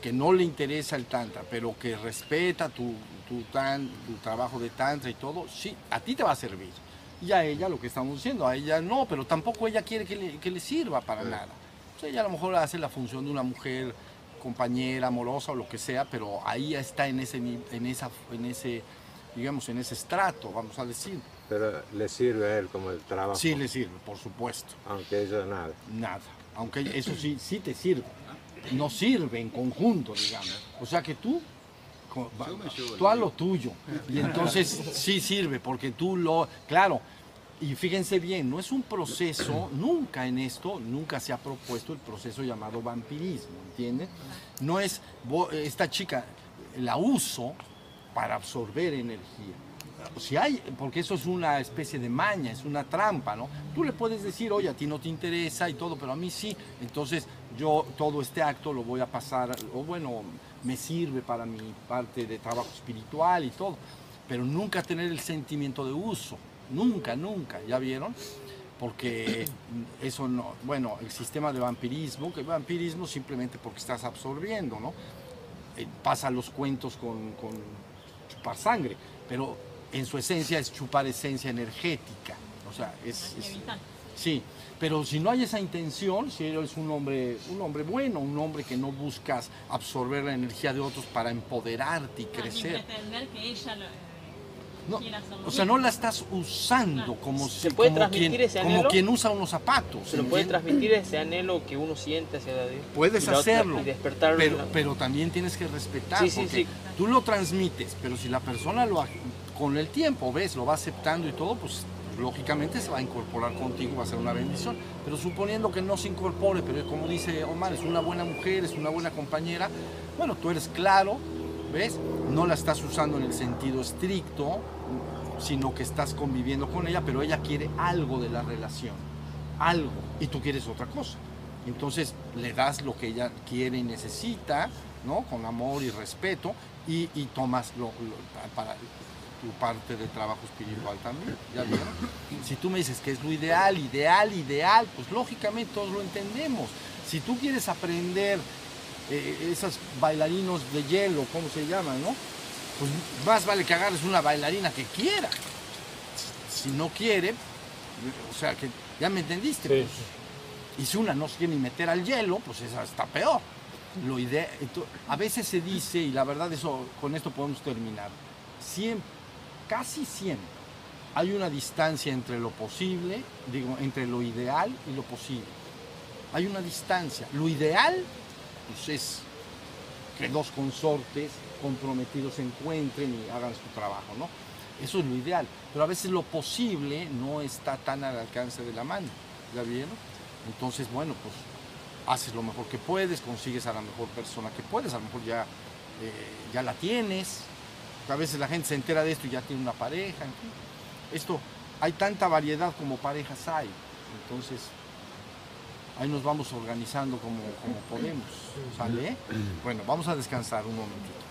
que no le interesa el tantra, pero que respeta tu, tu, tan- tu trabajo de tantra y todo, sí, a ti te va a servir. Y a ella lo que estamos diciendo, a ella no, pero tampoco ella quiere que le, que le sirva para nada. O sea, ella a lo mejor hace la función de una mujer compañera, amorosa o lo que sea, pero ahí ya está en ese, en esa, en ese, digamos, en ese estrato, vamos a decir. Pero le sirve a él como el trabajo. Sí le sirve, por supuesto. Aunque ella nada. Nada. Aunque eso sí, sí te sirve. No sirve en conjunto, digamos. O sea que tú, tú haz lo tuyo. Y entonces sí sirve, porque tú lo... Claro, y fíjense bien, no es un proceso, nunca en esto, nunca se ha propuesto el proceso llamado vampirismo, ¿entienden? No es, esta chica la uso para absorber energía. Si hay, porque eso es una especie de maña, es una trampa, ¿no? Tú le puedes decir, oye, a ti no te interesa y todo, pero a mí sí. Entonces yo todo este acto lo voy a pasar, o bueno, me sirve para mi parte de trabajo espiritual y todo. Pero nunca tener el sentimiento de uso, nunca, nunca, ¿ya vieron? Porque <clears throat> eso no, bueno, el sistema de vampirismo, que vampirismo simplemente porque estás absorbiendo, ¿no? Eh, pasa los cuentos con, con chupar sangre, pero en su esencia es chupar esencia energética. O sea, es, es- sí, pero si no hay esa intención, si eres un hombre, un hombre bueno, un hombre que no buscas absorber la energía de otros para empoderarte y crecer. pretender que ella lo, eh, No, O sea, no la estás usando como, ¿Se si- puede como, transmitir quien, ese como anhelo? quien usa unos zapatos. Se lo puede transmitir ese anhelo que uno siente hacia Dios. Puedes otra- hacerlo, Y despertarlo. pero, pero también tienes que respetar, Sí, sí, porque sí. tú lo transmites, pero si la persona lo con el tiempo, ves, lo va aceptando y todo, pues lógicamente se va a incorporar contigo, va a ser una bendición. Pero suponiendo que no se incorpore, pero como dice Omar, es una buena mujer, es una buena compañera, bueno, tú eres claro, ¿ves? No la estás usando en el sentido estricto, sino que estás conviviendo con ella, pero ella quiere algo de la relación, algo, y tú quieres otra cosa. Entonces le das lo que ella quiere y necesita, ¿no? Con amor y respeto y, y tomas lo, para tu parte de trabajo espiritual también. ¿Ya vieron? Si tú me dices que es lo ideal, ideal, ideal, pues lógicamente todos lo entendemos. Si tú quieres aprender eh, esas bailarinos de hielo, ¿cómo se llaman, no? Pues más vale que agarres una bailarina que quiera. Si no quiere, o sea, que ya me entendiste. Sí, pues, y si una no se quiere ni meter al hielo, pues esa está peor. Lo a veces se dice, y la verdad eso, con esto podemos terminar, siempre, casi siempre, hay una distancia entre lo posible, digo, entre lo ideal y lo posible. Hay una distancia. Lo ideal, pues es que dos consortes comprometidos se encuentren y hagan su trabajo, ¿no? Eso es lo ideal. Pero a veces lo posible no está tan al alcance de la mano. ¿Ya vieron? Entonces, bueno, pues haces lo mejor que puedes, consigues a la mejor persona que puedes, a lo mejor ya, eh, ya la tienes. A veces la gente se entera de esto y ya tiene una pareja. Esto, hay tanta variedad como parejas hay. Entonces, ahí nos vamos organizando como, como podemos. ¿Sale? Bueno, vamos a descansar un momentito.